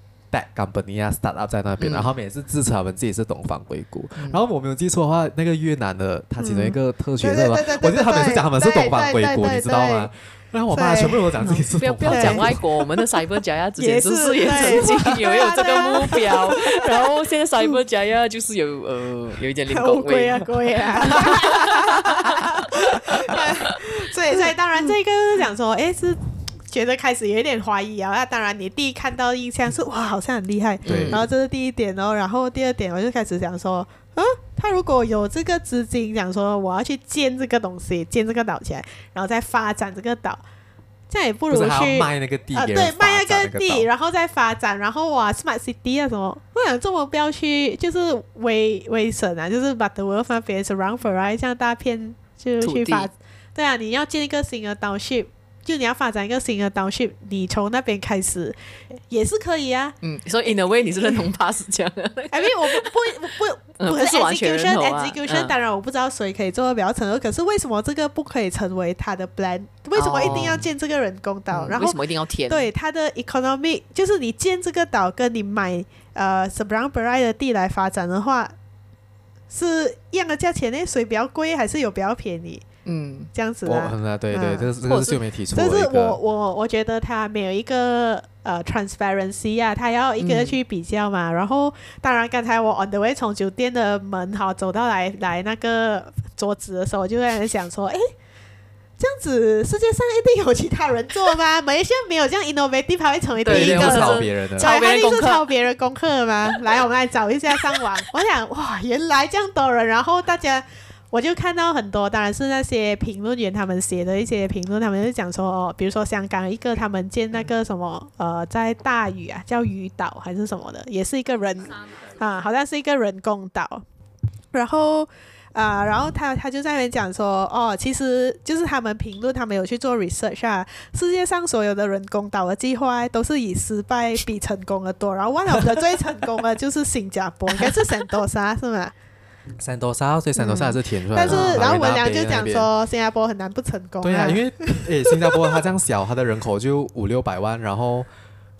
Company 啊，startup 在那边，然后他们也是自称他们自己是东方硅谷。然后我没有记错的话，那个越南的他其中一个特权是吧？我记得他每次讲他们是东方硅谷，你知道吗？然后我妈全部都讲自己是，不要不要讲外国，我们的 Cyberjaya 之前就是也曾经有有这个目标，然后现在 Cyberjaya 就是有呃有一点零工位啊贵啊，所以所以当然这个是讲说，哎是。觉得开始有一点怀疑啊，那当然你第一看到印象是哇，好像很厉害。对。然后这是第一点哦，然后第二点我就开始想说，嗯，他如果有这个资金，想说我要去建这个东西，建这个岛起来，然后再发展这个岛，这样也不如去卖那个地啊，对，卖那个地，然后再发展，然后哇，smart city 啊什么，我想这么不要去，就是威威省啊，就是把 the world 分别是 run for right，像大片就去发，对啊，你要建一个新的岛屿。就你要发展一个新的岛屿，你从那边开始也是可以啊。嗯，所以 in a way 你是认同他是这样的。I mean 我不不不不是 execution execution，当然我不知道谁可以做的比较成功。可是为什么这个不可以成为他的 plan？为什么一定要建这个人工岛？然后为什么一定要填？对，它的 economy 就是你建这个岛，跟你买呃 Seberang Perai 的地来发展的话，是一样的价钱呢？谁比较贵，还是有比较便宜？嗯，这样子啊，啊对对，这个这个是没提出。但是我我我觉得他没有一个呃 transparency 啊，他要一个去比较嘛。然后当然刚才我 on the way 从酒店的门哈走到来来那个桌子的时候，我就在想说，哎，这样子世界上一定有其他人做吗？马来西亚没有这样 innovative，他会成为第一个抄别人功课吗？来，我们来找一下上网。我想哇，原来这样多人，然后大家。我就看到很多，当然是那些评论员他们写的一些评论，他们就讲说，哦，比如说香港一个他们建那个什么，呃，在大屿啊，叫屿岛还是什么的，也是一个人啊，好像是一个人工岛。然后啊、呃，然后他他就在那边讲说，哦，其实就是他们评论，他们有去做 research 啊，世界上所有的人工岛的计划都是以失败比成功的多，然后 one of the 最成功的就是新加坡，应该是圣多沙是吗？三多沙，所以三多沙还是填出来的。但是，然后文良就讲说，新加坡很难不成功。对啊，因为 诶，新加坡它这样小，它的人口就五六百万，然后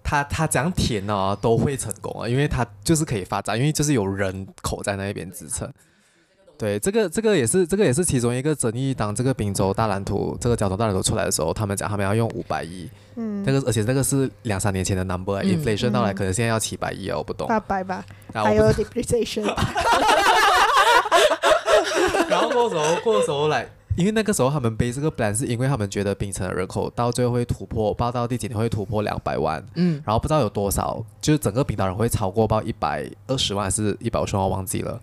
它它这样填呢都会成功啊，因为它就是可以发展，因为就是有人口在那一边支撑。对，这个这个也是这个也是其中一个争议。当这个滨州大蓝图这个交通大蓝图出来的时候，他们讲他们要用五百亿，嗯，那个而且那个是两三年前的 number，inflation 到来可能现在要七百亿啊，我不懂。八百吧，还有 depreciation。然后过时候，过时候来，因为那个时候他们背这个 plan 是因为他们觉得槟城的人口到最后会突破，报到第几年会突破两百万，嗯，然后不知道有多少，就是整个槟岛人会超过报一百二十万还是一百五十万，我忘记了。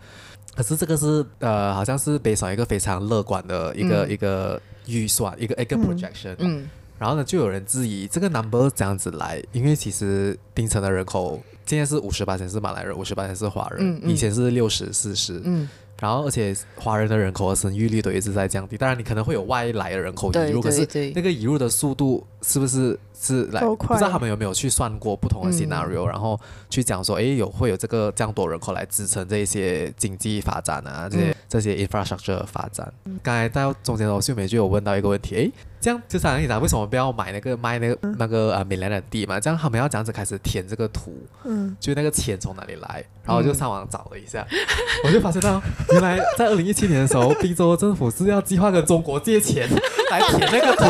可是这个是呃，好像是北上一个非常乐观的一个、嗯、一个预算，一个一个 projection，嗯，嗯，然后呢，就有人质疑这个 number 这样子来，因为其实槟城的人口现在是五十八千是马来人，五十八千是华人，以前是六十四十，嗯。然后，而且华人的人口和生育率都一直在降低。当然，你可能会有外来的人口移入，可是那个移入的速度是不是是来？不知道他们有没有去算过不同的 scenario，、嗯、然后去讲说，哎，有会有这个这样多人口来支撑这一些经济发展啊，这些、嗯、这些 infrastructure 发展。嗯、刚才到中间的时候秀美就有问到一个问题，哎。这样就想你讲，为什么不要买那个卖那个、嗯、那个呃米兰的地嘛？这样他们要这样子开始填这个图，嗯，就那个钱从哪里来？然后我就上网找了一下，嗯、我就发现到原来在二零一七年的时候，宾州政府是要计划跟中国借钱来填那个图，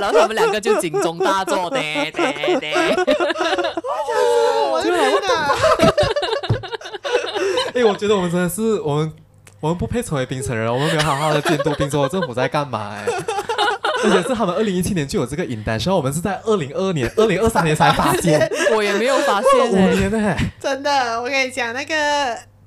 然后他们两个就警钟大作的，对对对，我就来问哎，我觉得我们真的是我们。我们不配成为冰城人，我们没有好好的监督冰州政府在干嘛哎，而且是他们二零一七年就有这个影单，然后我们是在二零二二年、二零二三年才发现，我也没有发现，五年呢，真的，我跟你讲那个。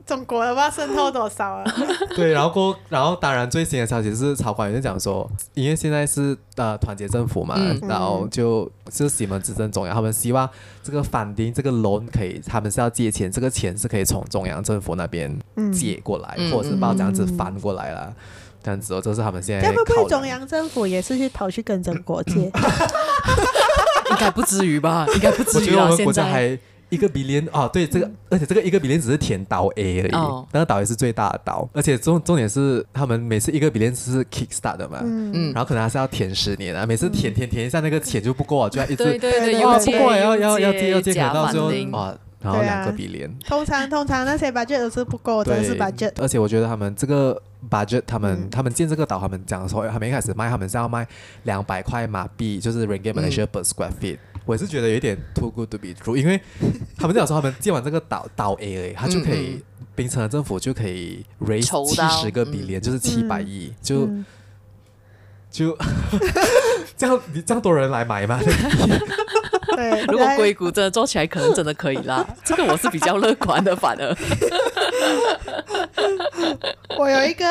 中国的话渗透多少啊？对，然后过，然后当然最新的消息是，曹官员讲说，因为现在是呃团结政府嘛，嗯、然后就就西门执政中央，他们希望这个 funding 这个 loan 可以，他们是要借钱，这个钱是可以从中央政府那边借过来，嗯、或者是把这样子翻过来了，嗯、这样子哦，这是他们现在。会不会中央政府也是去跑去跟中国借？应该不至于吧？应该不至于啊，现在。一个 billion 哦，对这个，而且这个一个 billion 只是填岛 A 而已，哦、那个岛 A 是最大的岛，而且重重点是他们每次一个 billion 是 kick start 的嘛，嗯，然后可能还是要填十年啊，每次填填填一下那个钱就不够啊，就要一直对对对，不够要要要借要借，可能到最后然后两个 billion。通常通常那些 budget 都是不够，真的是 budget。而且我觉得他们这个 budget，他们、嗯、他们建这个岛，他们讲说，他们一开始卖，他们是要卖两百块马币，就是 ringgit Malaysia per square feet。我是觉得有点 too good to be true，因为他们讲说，他们建完这个岛岛 A，他就可以，槟城的政府就可以 raise 七十个 billion，就是七百亿，就就 这样，你这样多人来买吗？对，如果硅谷真的做起来，可能真的可以啦。这个我是比较乐观的，反而。我有一个，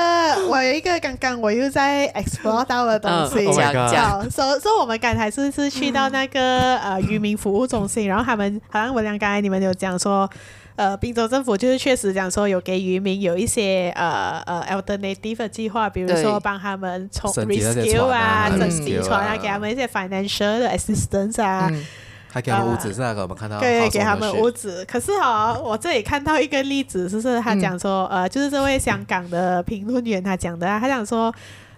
我有一个，刚刚我又在 explore 到的东西，叫，所以说我们刚才是是去到那个呃渔民服务中心，然后他们好像我讲刚才你们有讲说，呃，滨州政府就是确实讲说有给渔民有一些呃呃 alternative 的计划，比如说帮他们从 rescue 啊，升级船啊，给他们一些 financial 的 assistance 啊。还给他们屋子是那个，我们看到对，给他们屋子。可是哈，我这里看到一个例子，就是他讲说，呃，就是这位香港的评论员他讲的啊，他讲说，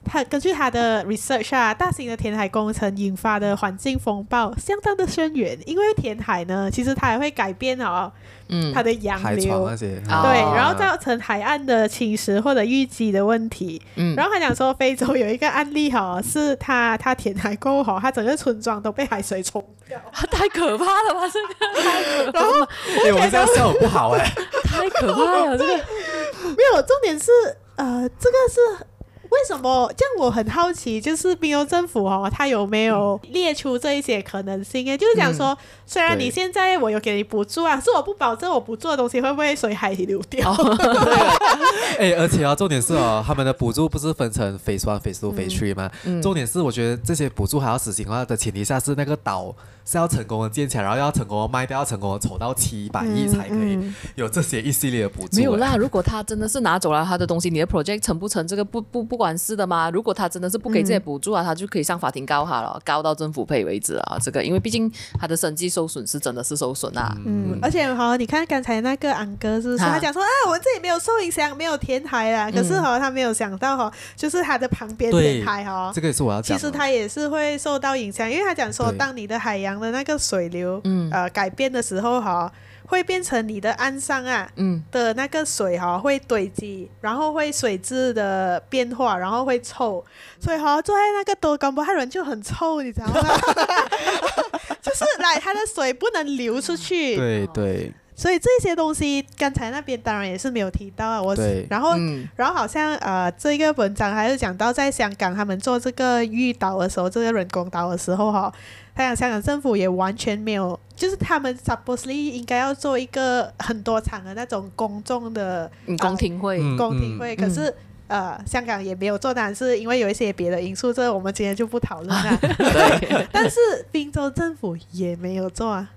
他根据他的 research 啊，大型的填海工程引发的环境风暴相当的深远，因为填海呢，其实它也会改变哦。嗯，它的洋流，对，然后造成海岸的侵蚀或者淤积的问题。嗯，然后他讲说，非洲有一个案例哈，是他他填海过后，他整个村庄都被海水冲掉，太可怕了吧？这个，然后哎，我们这样笑不好哎，太可怕了，这个没有重点是呃，这个是。为什么这样？我很好奇，就是冰州政府哦，他有没有列出这一些可能性？哎，就是讲说，嗯、虽然你现在我有给你补助啊，是我不保证我不做的东西会不会随海流掉。哎，而且啊，重点是哦，他们的补助不是分成 phase one、phase two、phase three 吗？嗯、重点是，我觉得这些补助还要实行的话的前提下是那个岛。是要成功的建起来，然后要成功的卖掉，要成功的筹到七百亿才可以有这些一系列的补助。没有啦，如果他真的是拿走了他的东西，你的 project 成不成这个不不不管事的吗？如果他真的是不给这些补助啊，他就可以上法庭告他了，告到政府赔为止啊。这个因为毕竟他的生计受损是真的是受损啊。嗯，而且好，你看刚才那个安哥是说他讲说啊，我们这里没有受影响，没有填海啊。可是哈，他没有想到哈，就是他的旁边填海哈，这个也是我要讲。其实他也是会受到影响，因为他讲说，当你的海洋的那个水。流，嗯，呃，改变的时候哈，会变成你的岸上啊，嗯，的那个水哈会堆积，然后会水质的变化，然后会臭，所以哈坐在那个多干波海人就很臭，你知道吗？就是来它的水不能流出去，对对，所以这些东西刚才那边当然也是没有提到啊，我，然后、嗯、然后好像呃这个文章还是讲到在香港他们做这个玉岛的时候，这个人工岛的时候哈。他讲香港政府也完全没有，就是他们 supposedly 应该要做一个很多场的那种公众的公听会，公听会。可是呃，香港也没有做，但是因为有一些别的因素，这我们今天就不讨论了。对，但是滨州政府也没有做啊。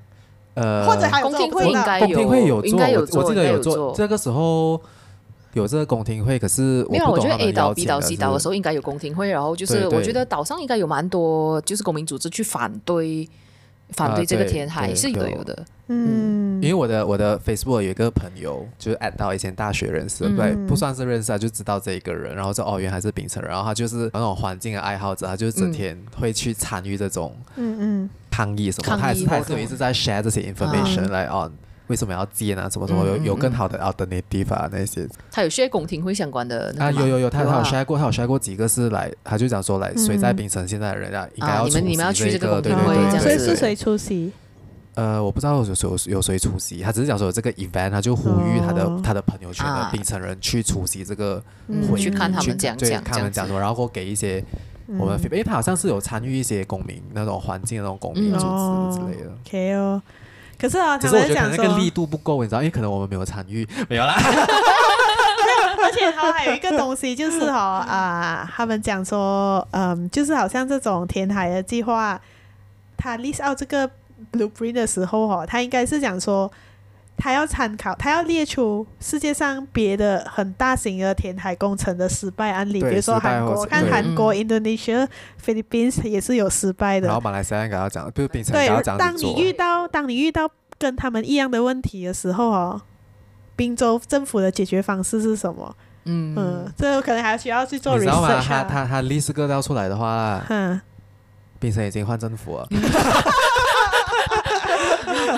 呃，或者还有公听会，应该有，应该有做，我记得有做。这个时候。有这个公听会，可是我没有。我觉得 A 岛、B 岛、C 岛的时候应该有公听会，然后就是我觉得岛上应该有蛮多就是公民组织去反对反对这个填海，是有的有的。嗯，因为我的我的 Facebook 有一个朋友，就是 at 到以前大学认识，对，不算是认识啊，就知道这一个人，然后说哦，原来是槟城人，然后他就是那种环境的爱好者，他就整天会去参与这种嗯嗯抗议什么，他也是他也是一直在 share 这些 information 来 on。为什么要建啊？什么什么有有更好的 alternative 啊？那些他有 share 公听会相关的啊，有有有，他他有 share 过，他有 share 过几个是来，他就讲说来，谁在槟城现在的人啊，应该要你们你们要去这个，对对对，所以是谁出席？呃，我不知道有有有谁出席，他只是讲说有这个 event，他就呼吁他的他的朋友圈的槟城人去出席这个会，去看他们讲讲，看他们讲说，然后给一些我们，因为他好像是有参与一些公民那种环境那种公民组织之类的。OK 哦。可是啊，只是我觉得那个力度不够，你知道，因为可能我们没有参与，没有啦。而且他还有一个东西，就是哈啊，他们讲说，嗯，就是好像这种填海的计划，他 list out 这个 blueprint 的时候哈，他应该是讲说。他要参考，他要列出世界上别的很大型的填海工程的失败案例，比如说韩国，看韩国、Indonesia、Philippines 也是有失败的。然后马来西亚给他讲，就是槟城对，当你遇到当你遇到跟他们一样的问题的时候哦，滨州政府的解决方式是什么？嗯嗯，这可能还需要去做 research。你知道吗？他他他历史资料出来的话，嗯，槟城已经换政府了。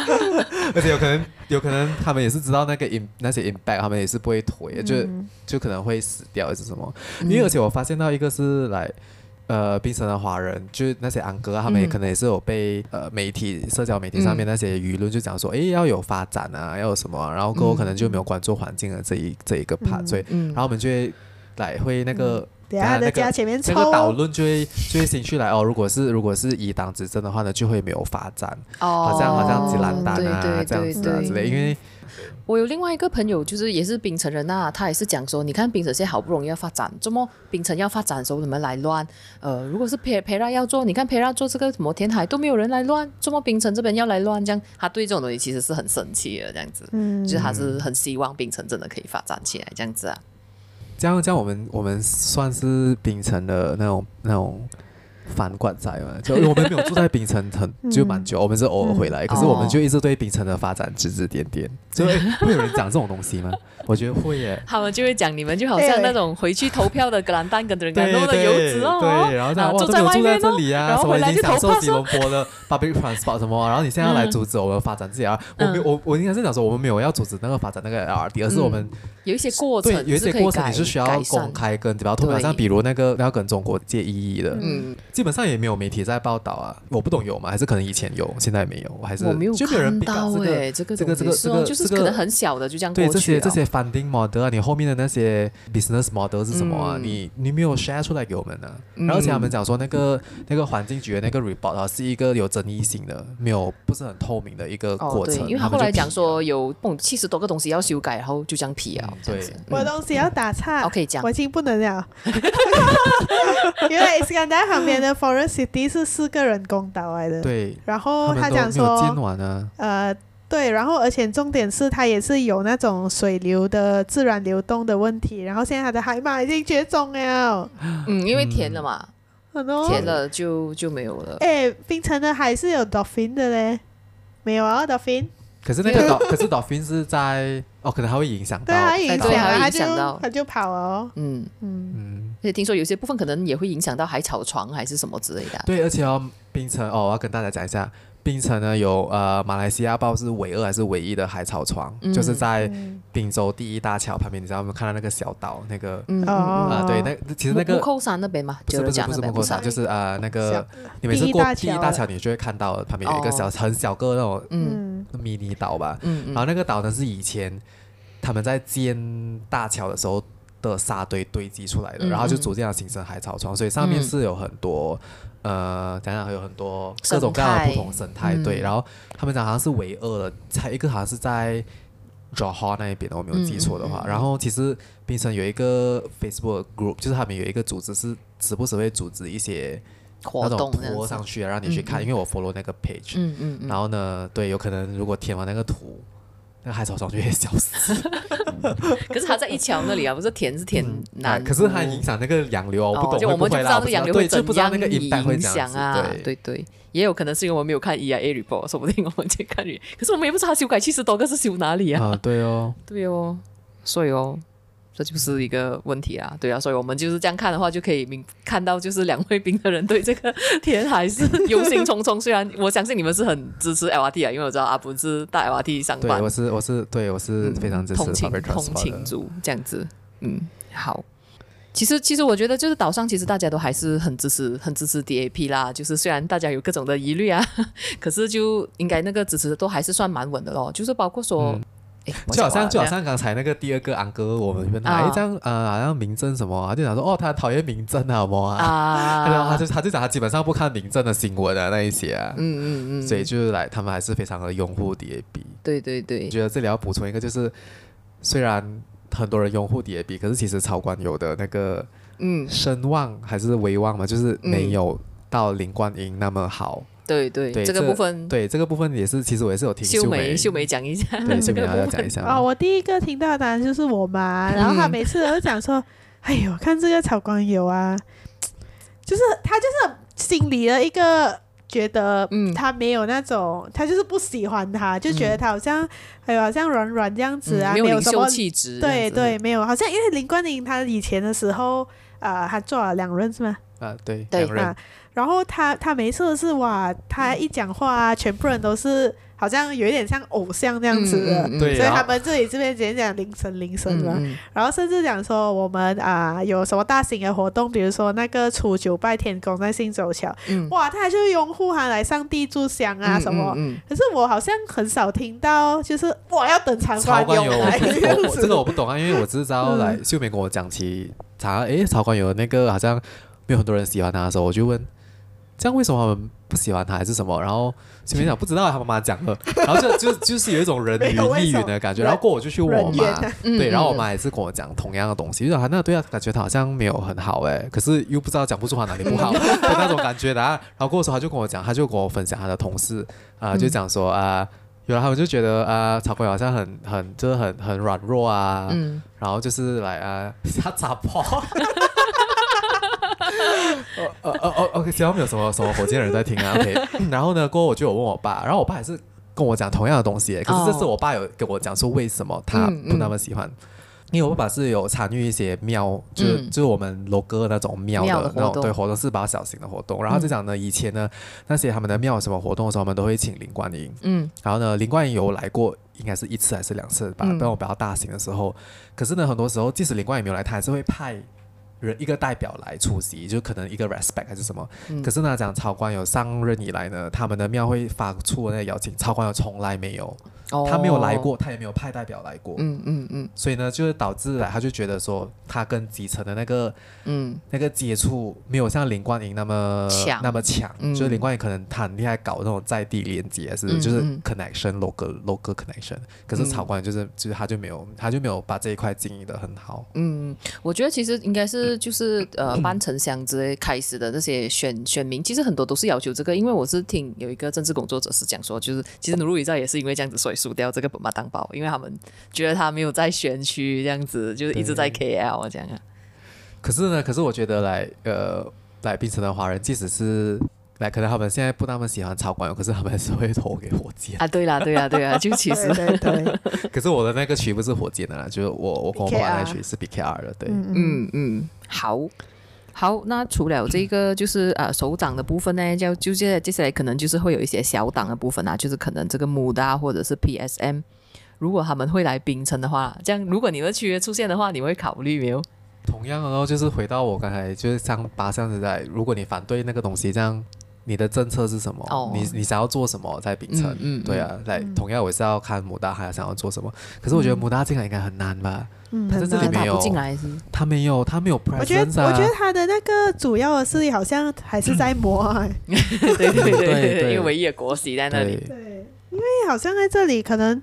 而且有可能，有可能他们也是知道那个 in 那些 impact，他们也是不会推，嗯、就就可能会死掉还是什么。因为而且我发现到一个是来。呃，槟城的华人，就是那些安哥啊，他们也可能也是有被、嗯、呃媒体、社交媒体上面那些舆论就讲说，哎、嗯，要有发展啊，要有什么、啊，然后过后可能就没有关注环境的这一这一个 part，、嗯、所以，然后我们就会来会那个，等下在家前面抽，那个导论就会就会先去来哦，如果是如果是以党执政的话呢，就会没有发展，哦、好像好像吉兰丹啊对对对对这样子啊之类，因为。我有另外一个朋友，就是也是槟城人呐，他也是讲说，你看槟城现在好不容易要发展，怎么槟城要发展的时候，怎么来乱？呃，如果是佩佩拉要做，你看佩拉做这个什么填海都没有人来乱，怎么槟城这边要来乱？这样他对这种东西其实是很生气的，这样子，嗯，就是他是很希望槟城真的可以发展起来，这样子啊。这样这样，我们我们算是秉承的那种那种。反观在嘛，就我们没有住在槟城很就蛮久，我们是偶尔回来，可是我们就一直对槟城的发展指指点点。所以会有人讲这种东西吗？我觉得会耶。他们就会讲你们就好像那种回去投票的格兰丹跟人家弄的游子哦，对，然后这样哇，都没有住在这里啊，什么已经享受吉隆坡的 public transport 什么，然后你现在要来阻止我们发展自己啊？我没我我应该是讲说我们没有要阻止那个发展那个 LRT，而是我们有一些过程，有一些过程你是需要公开跟比较透明，像比如那个要跟中国借意义的，嗯，基本上也没有媒体。在报道啊，我不懂有吗？还是可能以前有，现在没有？还是我没有看到哎，这个这个这个这个就是可能很小的就这样过去了。对这些这些 funding model 啊，你后面的那些 business model 是什么啊？你你没有 share 出来给我们呢？然后而且他们讲说那个那个环境局的那个 report 啊，是一个有争议性的，没有不是很透明的一个过程。因为他后来讲说有七十多个东西要修改，然后就这样批啊。对，我的东西要打岔。OK，讲我已经不能了。因为斯堪达旁边的 Forest City。是四个人工岛来的，对。然后他讲说，呃，对，然后而且重点是它也是有那种水流的自然流动的问题。然后现在它的海马已经绝种了，嗯，因为填了嘛，填、嗯、了就就没有了。哎，冰城的海是有 dolphin 的嘞，没有啊，dolphin。可是那个 do, 可是 dolphin 是在哦，可能还会影响到，对，它影响，它就它就跑了。嗯嗯嗯，而且听说有些部分可能也会影响到海草床还是什么之类的。对，而且哦，槟城哦，我要跟大家讲一下。槟城呢有呃马来西亚报是唯二还是唯一的海草床，嗯、就是在槟州第一大桥旁边，你知道没有看到那个小岛那个？嗯啊，对，那其实那个木扣山那边嘛，不是不是不是木扣山，就是呃那个小你每次过第一大桥，你就会看到旁边有一个小、哦、很小个那种嗯迷你岛吧。嗯嗯、然后那个岛呢是以前他们在建大桥的时候的沙堆堆积出来的，嗯、然后就逐渐形成海草床，所以上面是有很多。呃，讲讲还有很多各种各样的不同生态，对。然后他们讲好像是唯二的，才一个好像是在 Johor 那一边的，我没有记错的话。然后其实槟城有一个 Facebook group，就是他们有一个组织是时不时会组织一些那种拖上去，让你去看，因为我 follow 那个 page。嗯嗯。然后呢，对，有可能如果填完那个图。那海草床就会消失，可是它在一桥那里啊，不是填是填南，可是它影响那个洋流啊，我不懂，就我们就不知道那个洋流会怎样影响啊？对对，也有可能是因为我们没有看 EIA report，说不定我们去看，可是我们也不知道它修改七十多个是修哪里啊？对哦，对哦，所以哦。这就是一个问题啊，对啊，所以我们就是这样看的话，就可以明看到，就是两位兵的人对这个 填海是忧心忡忡。虽然我相信你们是很支持 LRT 啊，因为我知道阿布是大 LRT 上班，对，我是我是对我是非常支持、嗯、通勤通勤族这样子。嗯，好。其实其实我觉得就是岛上其实大家都还是很支持很支持 DAP 啦，就是虽然大家有各种的疑虑啊，可是就应该那个支持都还是算蛮稳的咯，就是包括说。嗯就好像就好像刚才那个第二个安哥，我们问他一张呃，好像民政什么，他就讲说哦，他讨厌民政好不好啊？然后他就他就讲他基本上不看民政的新闻啊那一些啊，嗯嗯嗯，所以就是来他们还是非常的拥护 DAB。对对对，我觉得这里要补充一个，就是虽然很多人拥护 DAB，可是其实曹官有的那个嗯。声望还是威望嘛，就是没有到林冠英那么好。对对，对这个部分，对这个部分也是，其实我也是有听秀梅秀梅讲一下，对 秀梅要讲一下。哦，我第一个听到的当然就是我妈，然后她每次都讲说：“哎呦，看这个草光油啊，就是她就是心里的一个觉得，嗯，她没有那种，她就是不喜欢他，就觉得他好像，哎呦，好像软软这样子啊，没有什么气质，对对，没有，好像因为林冠英他以前的时候，呃，他做了两任是吗？啊，对对两人啊。然后他他没事的是哇，他一讲话啊，全部人都是。好像有一点像偶像这样子的，嗯嗯嗯、所以他们这里这边讲讲铃声铃声嘛，嗯嗯、然后甚至讲说我们啊、呃、有什么大型的活动，比如说那个初九拜天公在信州桥，嗯、哇，他还就拥护他来上帝柱香啊什么，可是我好像很少听到，就是哇要等长官有来，这个我不懂啊，因为我只知道来秀美跟我讲起，查诶曹官有那个好像没有很多人喜欢他的时候，我就问，这样为什么他们不喜欢他还是什么？然后。前面讲不知道，他妈妈讲了，然后就就就是有一种人云亦云的感觉，然后过我就去问我妈，对，然后我妈也是跟我讲同样的东西，就说他那对啊，感觉他好像没有很好哎，可是又不知道讲不出他哪里不好 的那种感觉的。然后过的时候他就跟我讲，他就跟我分享他的同事啊，就讲说啊，原来他们就觉得啊，曹光好像很很就是很很软弱啊，然后就是来啊，他咋跑？呃呃呃 OK 希望没有什么什么火箭人在听啊，OK，然后呢，过后我就有问我爸，然后我爸也是跟我讲同样的东西，可是这次我爸有跟我讲说为什么他不那么喜欢，因为我爸爸是有参与一些庙，就是就是我们罗哥那种庙的那种对活动，是比较小型的活动，然后就讲呢，以前呢那些他们的庙什么活动的时候，我们都会请林观音，嗯，然后呢林观音有来过，应该是一次还是两次吧，但我比较大型的时候，可是呢很多时候即使林观音没有来，他还是会派。人一个代表来出席，就可能一个 respect 还是什么。嗯、可是呢，讲曹官有上任以来呢，他们的庙会发出那个邀请，曹官有从来没有。他没有来过，他也没有派代表来过。嗯嗯嗯。所以呢，就是导致来，他就觉得说，他跟基层的那个，嗯，那个接触没有像林冠英那么强，那么强。就是林冠英可能他很厉害，搞那种在地连接，是就是 connection，local local connection。可是曹官就是，就是他就没有，他就没有把这一块经营的很好。嗯，我觉得其实应该是就是呃，半城乡之类开始的那些选选民，其实很多都是要求这个，因为我是听有一个政治工作者是讲说，就是其实努鲁伊在也是因为这样子，所以。输掉这个本马当宝，因为他们觉得他没有在选区这样子，就是一直在 KL 这样啊。可是呢，可是我觉得来呃来槟城的华人，即使是来，可能他们现在不那么喜欢曹观友，可是他们还是会投给火箭啊。对啦，对啦，对啦，就其实对，对，对。可是我的那个区不是火箭的啦，就是我我跟我爸那区是 BKR 的，对，嗯嗯，好。好，那除了这个就是呃手掌的部分呢，就就接接下来可能就是会有一些小党的部分啊，就是可能这个 MUDA 或者是 PSM，如果他们会来冰城的话，这样如果你的区出现的话，你会考虑没有？同样的，然后就是回到我刚才就是像八项时代，如果你反对那个东西，这样你的政策是什么？哦、你你想要做什么在秉承？嗯，嗯对啊，来、嗯、同样我是要看 MUDA 还要想要做什么，可是我觉得 MUDA 进来应该很难吧。嗯，他在这里没有，他没有，他没有 presence 啊。我觉得，我觉得他的那个主要的势力好像还是在磨。对对对对，因为唯一的国玺在那里。对，因为好像在这里，可能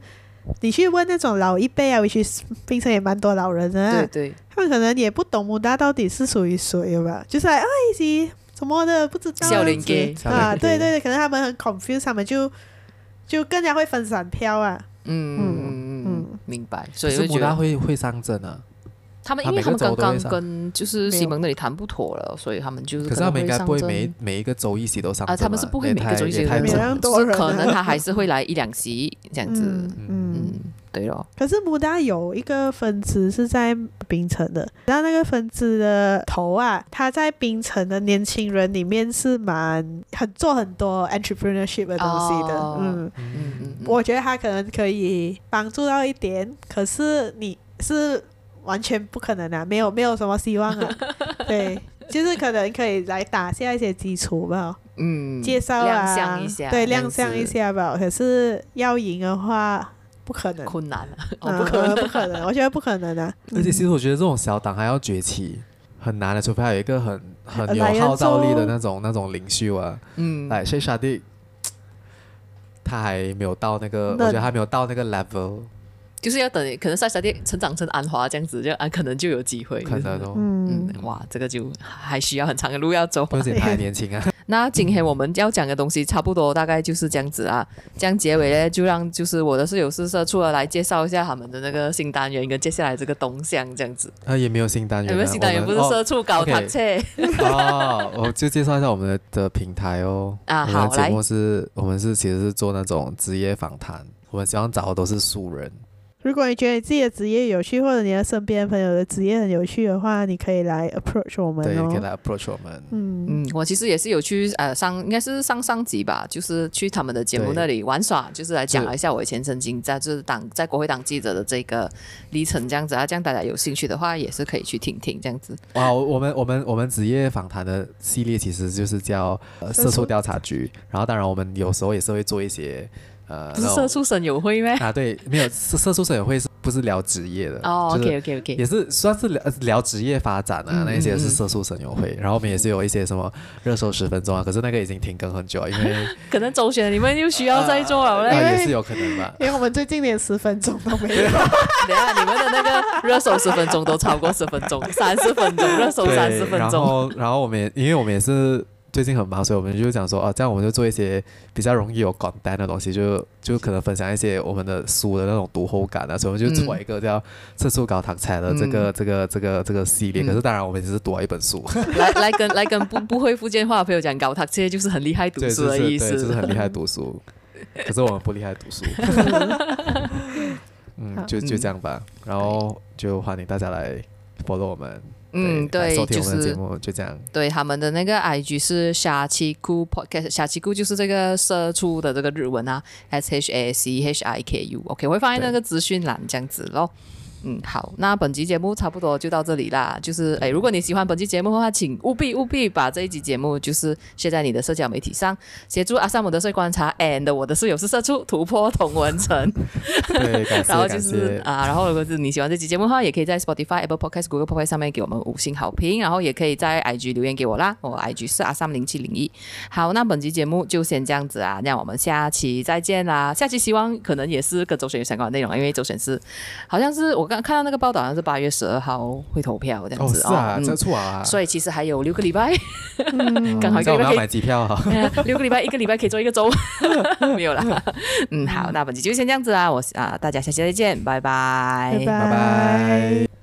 你去问那种老一辈啊，其实槟城也蛮多老人的。对对，他们可能也不懂 MUDA 到底是属于谁吧，就是哎，一些什么的不知道。小林给啊，对对对，可能他们很 confused，他们就就更加会分散票啊。嗯嗯嗯。明白，所以是 MUDA 会会上阵啊。他们因为他们刚刚跟就是西蒙那里谈不妥了，所以他们就是。可是他们应该不会每每一个周一席都上啊。他们是不会每个周一席都上阵，可能他还是会来一两席这样子。嗯，对咯。可是 MUDA 有一个分支是在冰城的，然后那个分支的头啊，他在冰城的年轻人里面是蛮很做很多 entrepreneurship 的东西的。嗯嗯嗯，我觉得他可能可以帮助到一点，可是你是。完全不可能啊，没有没有什么希望啊。对，就是可能可以来打下一些基础吧。嗯，介绍啊，亮相一下，对，亮相一下吧。可是要赢的话，不可能，困难哦，不可能，不可能，我觉得不可能啊。而且其实我觉得这种小党还要崛起很难的，除非还有一个很很有号召力的那种那种领袖啊。嗯，来，谢沙地，他还没有到那个，我觉得还没有到那个 level。就是要等，可能赛沙弟成长成安华这样子，就啊，可能就有机会。可能哦，嗯，哇，这个就还需要很长的路要走。而且他还年轻啊。那今天我们要讲的东西差不多，大概就是这样子啊。这样结尾呢，就让就是我的室友是社畜了来介绍一下他们的那个新单元跟接下来这个动向，这样子。啊，也没有新单元，有没有新单元？不是社畜搞他车。哦，我就介绍一下我们的的平台哦。啊，好，节目是我们是其实是做那种职业访谈，我们希望找的都是素人。如果你觉得你自己的职业有趣，或者你的身边朋友的职业很有趣的话，你可以来 approach 我们哦。对，可以来 approach 我们。嗯嗯，我其实也是有去呃上，应该是上上集吧，就是去他们的节目那里玩耍，就是来讲了一下我以前曾经在就是当在国会当记者的这个历程这样子啊，这样大家有兴趣的话也是可以去听听这样子。哇，我们我们我们职业访谈的系列其实就是叫呃社畜调查局，然后当然我们有时候也是会做一些。呃，不是社畜省友会咩？啊，对，没有社社畜省友会是不是聊职业的？哦，OK OK OK，也是算是聊聊职业发展啊，那一些是社畜省友会。然后我们也是有一些什么热搜十分钟啊，可是那个已经停更很久了，因为 可能周选你们又需要再做 了嘞，也是有可能吧？因为我们最近连十分钟都没有。等下你们的那个热搜十分钟都超过十分钟，三十分钟热搜三十分钟。然后，然后我们也因为我们也是。最近很忙，所以我们就讲说，哦，这样我们就做一些比较容易有 content 的东西，就就可能分享一些我们的书的那种读后感啊，所以我们就做一个叫“社畜高糖菜”的这个、嗯、这个这个这个系列。可是当然，我们只是读了一本书，来来跟来跟不不会福建话的朋友讲，高糖菜就是很厉害读书的意思，对，就是很厉害读书。可是我们不厉害读书。嗯，就就这样吧，然后就欢迎大家来 follow 我们。嗯，对，就是就这样。对，他们的那个 IG 是下期库 Podcast，虾七库就是这个社畜的这个日文啊，S H A C H I K U，OK，我会放在那个资讯栏这样子咯。嗯，好，那本集节目差不多就到这里啦。就是，哎，如果你喜欢本期节目的话，请务必务必把这一集节目就是写在你的社交媒体上，协助阿萨姆的社观察 and 我的室友是社畜突破同文层。对，感谢，然后就是啊，然后如果是你喜欢这期节目的话，也可以在 Spotify、Apple Podcast、Google Podcast 上面给我们五星好评，然后也可以在 IG 留言给我啦。我 IG 是阿萨姆零七零一。好，那本期节目就先这样子啊，那我们下期再见啦。下期希望可能也是跟周选有相关的内容，因为周选是好像是我刚。看到那个报道，好像是八月十二号会投票这样子哦，是啊，这错啊，所以其实还有六个礼拜，刚好一个礼拜可以买机票哈，六个礼拜 一个礼拜可以做一个周，没有啦。嗯，好，那本期就先这样子啦，我啊，大家下期再见，拜拜，拜拜。